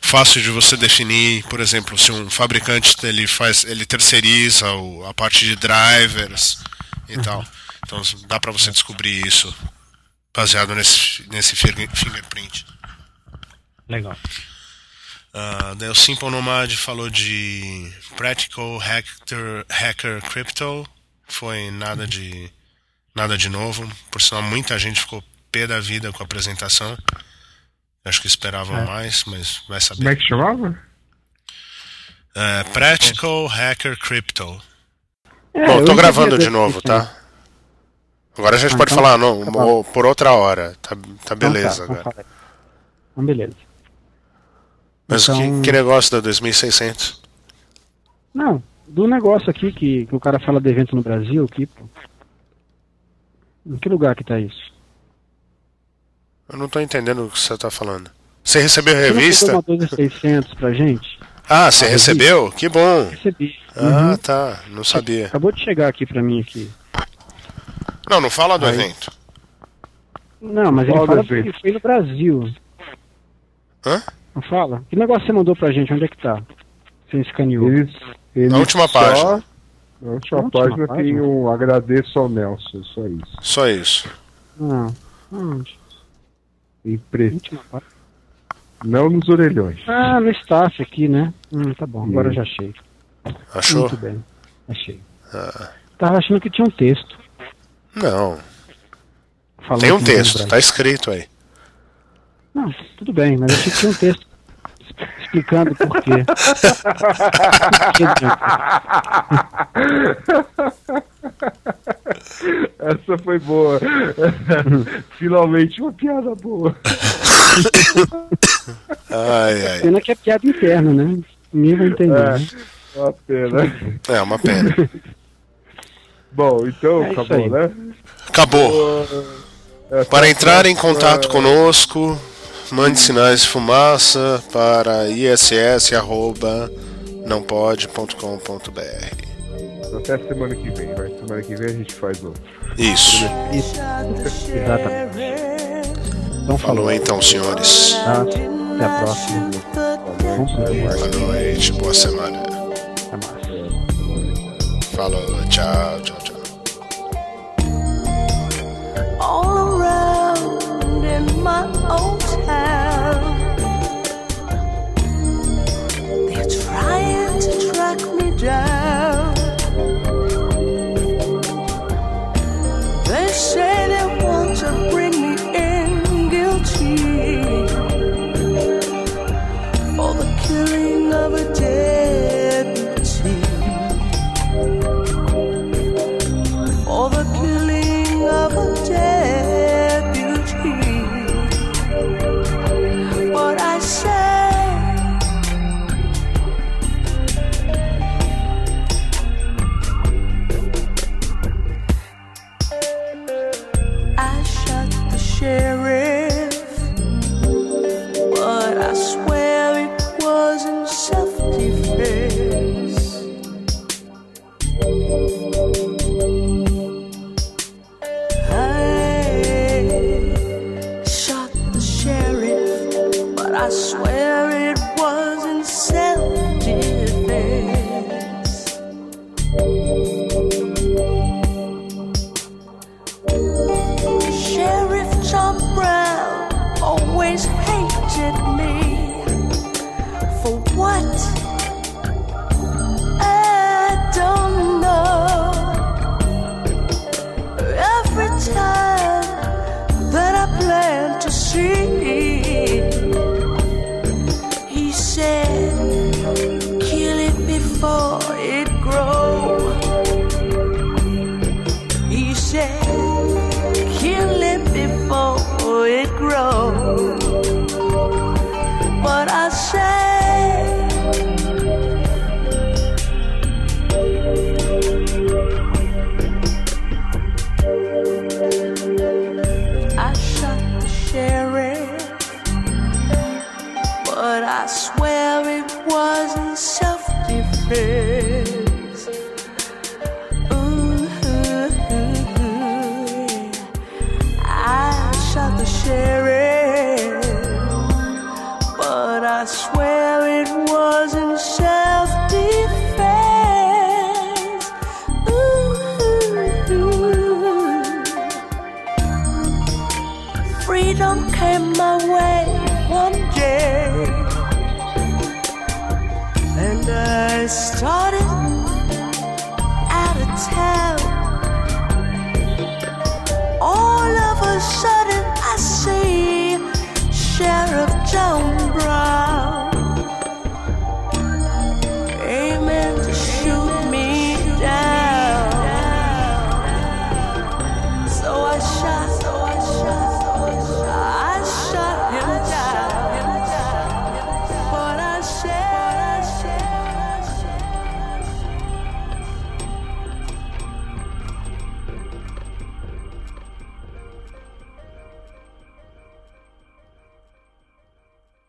fácil de você definir, por exemplo, se um fabricante ele faz, ele terceiriza a parte de drivers e tal. Então dá para você descobrir isso baseado nesse nesse finger- fingerprint. Legal. Ah, daí o Simple Nomad falou de Practical Hacker, Hacker Crypto. Foi nada de nada de novo. Por sinal, muita gente ficou pé da vida com a apresentação. Acho que esperavam É. mais, mas vai Como saber. é que chamava? Ah, Practical Hacker Crypto. É, Bom, eu tô gravando de novo, definição. tá? Agora a gente Ah, pode então- falar não, tá por outra hora. Tá, tá Então beleza tá, então agora. fala aí. Então, beleza. Mas Então- que, que negócio da 2600? Não, do negócio aqui que, que o cara fala de evento no Brasil, pô. Em que lugar que tá isso? Eu não tô entendendo o que você tá falando. Você recebeu a Você revista? pegou uma 12600 pra gente? Ah, você A revista? recebeu? Que bom. Recebi. Ah, Uhum. tá. Não sabia. Acabou de chegar aqui pra mim aqui. Não, não fala do Aí. evento. Não, mas ele fala que foi no Brasil. Hã? Não fala? Que negócio você mandou pra gente? Onde é que tá? Você escaneou. Eles, eles Na última só- página. Na última, Na última página, página? tem um agradeço ao Nelson, só isso. Só isso. Não. Onde? Em preto. Última página. Não nos orelhões. Ah, no staff aqui, né? Hum, tá bom, agora eu já achei. Achou? Muito bem. Achei. Ah, Tava achando que tinha um texto. não. falando Tem um texto, tá escrito aí. Não, tudo bem, mas achei que tinha um texto explicando por quê. Essa foi boa. Finalmente uma piada boa. Ai, ai. Pena que é piada interna, né? Ninguém vai entender. É. né? Uma pena. É uma pena. Bom, então É acabou, né? Acabou. É, Para entrar em contato é, conosco, mande sinais de fumaça para iss.nãopode.com.br. Até semana que vem, vai. Semana que vem a gente faz o. Isso. Exatamente. Então Falou então, senhores. Tá? Até a próxima. Boa noite, boa semana. Até mais. Falou, tchau, tchau, tchau. all around in my old town. They're trying to track me down.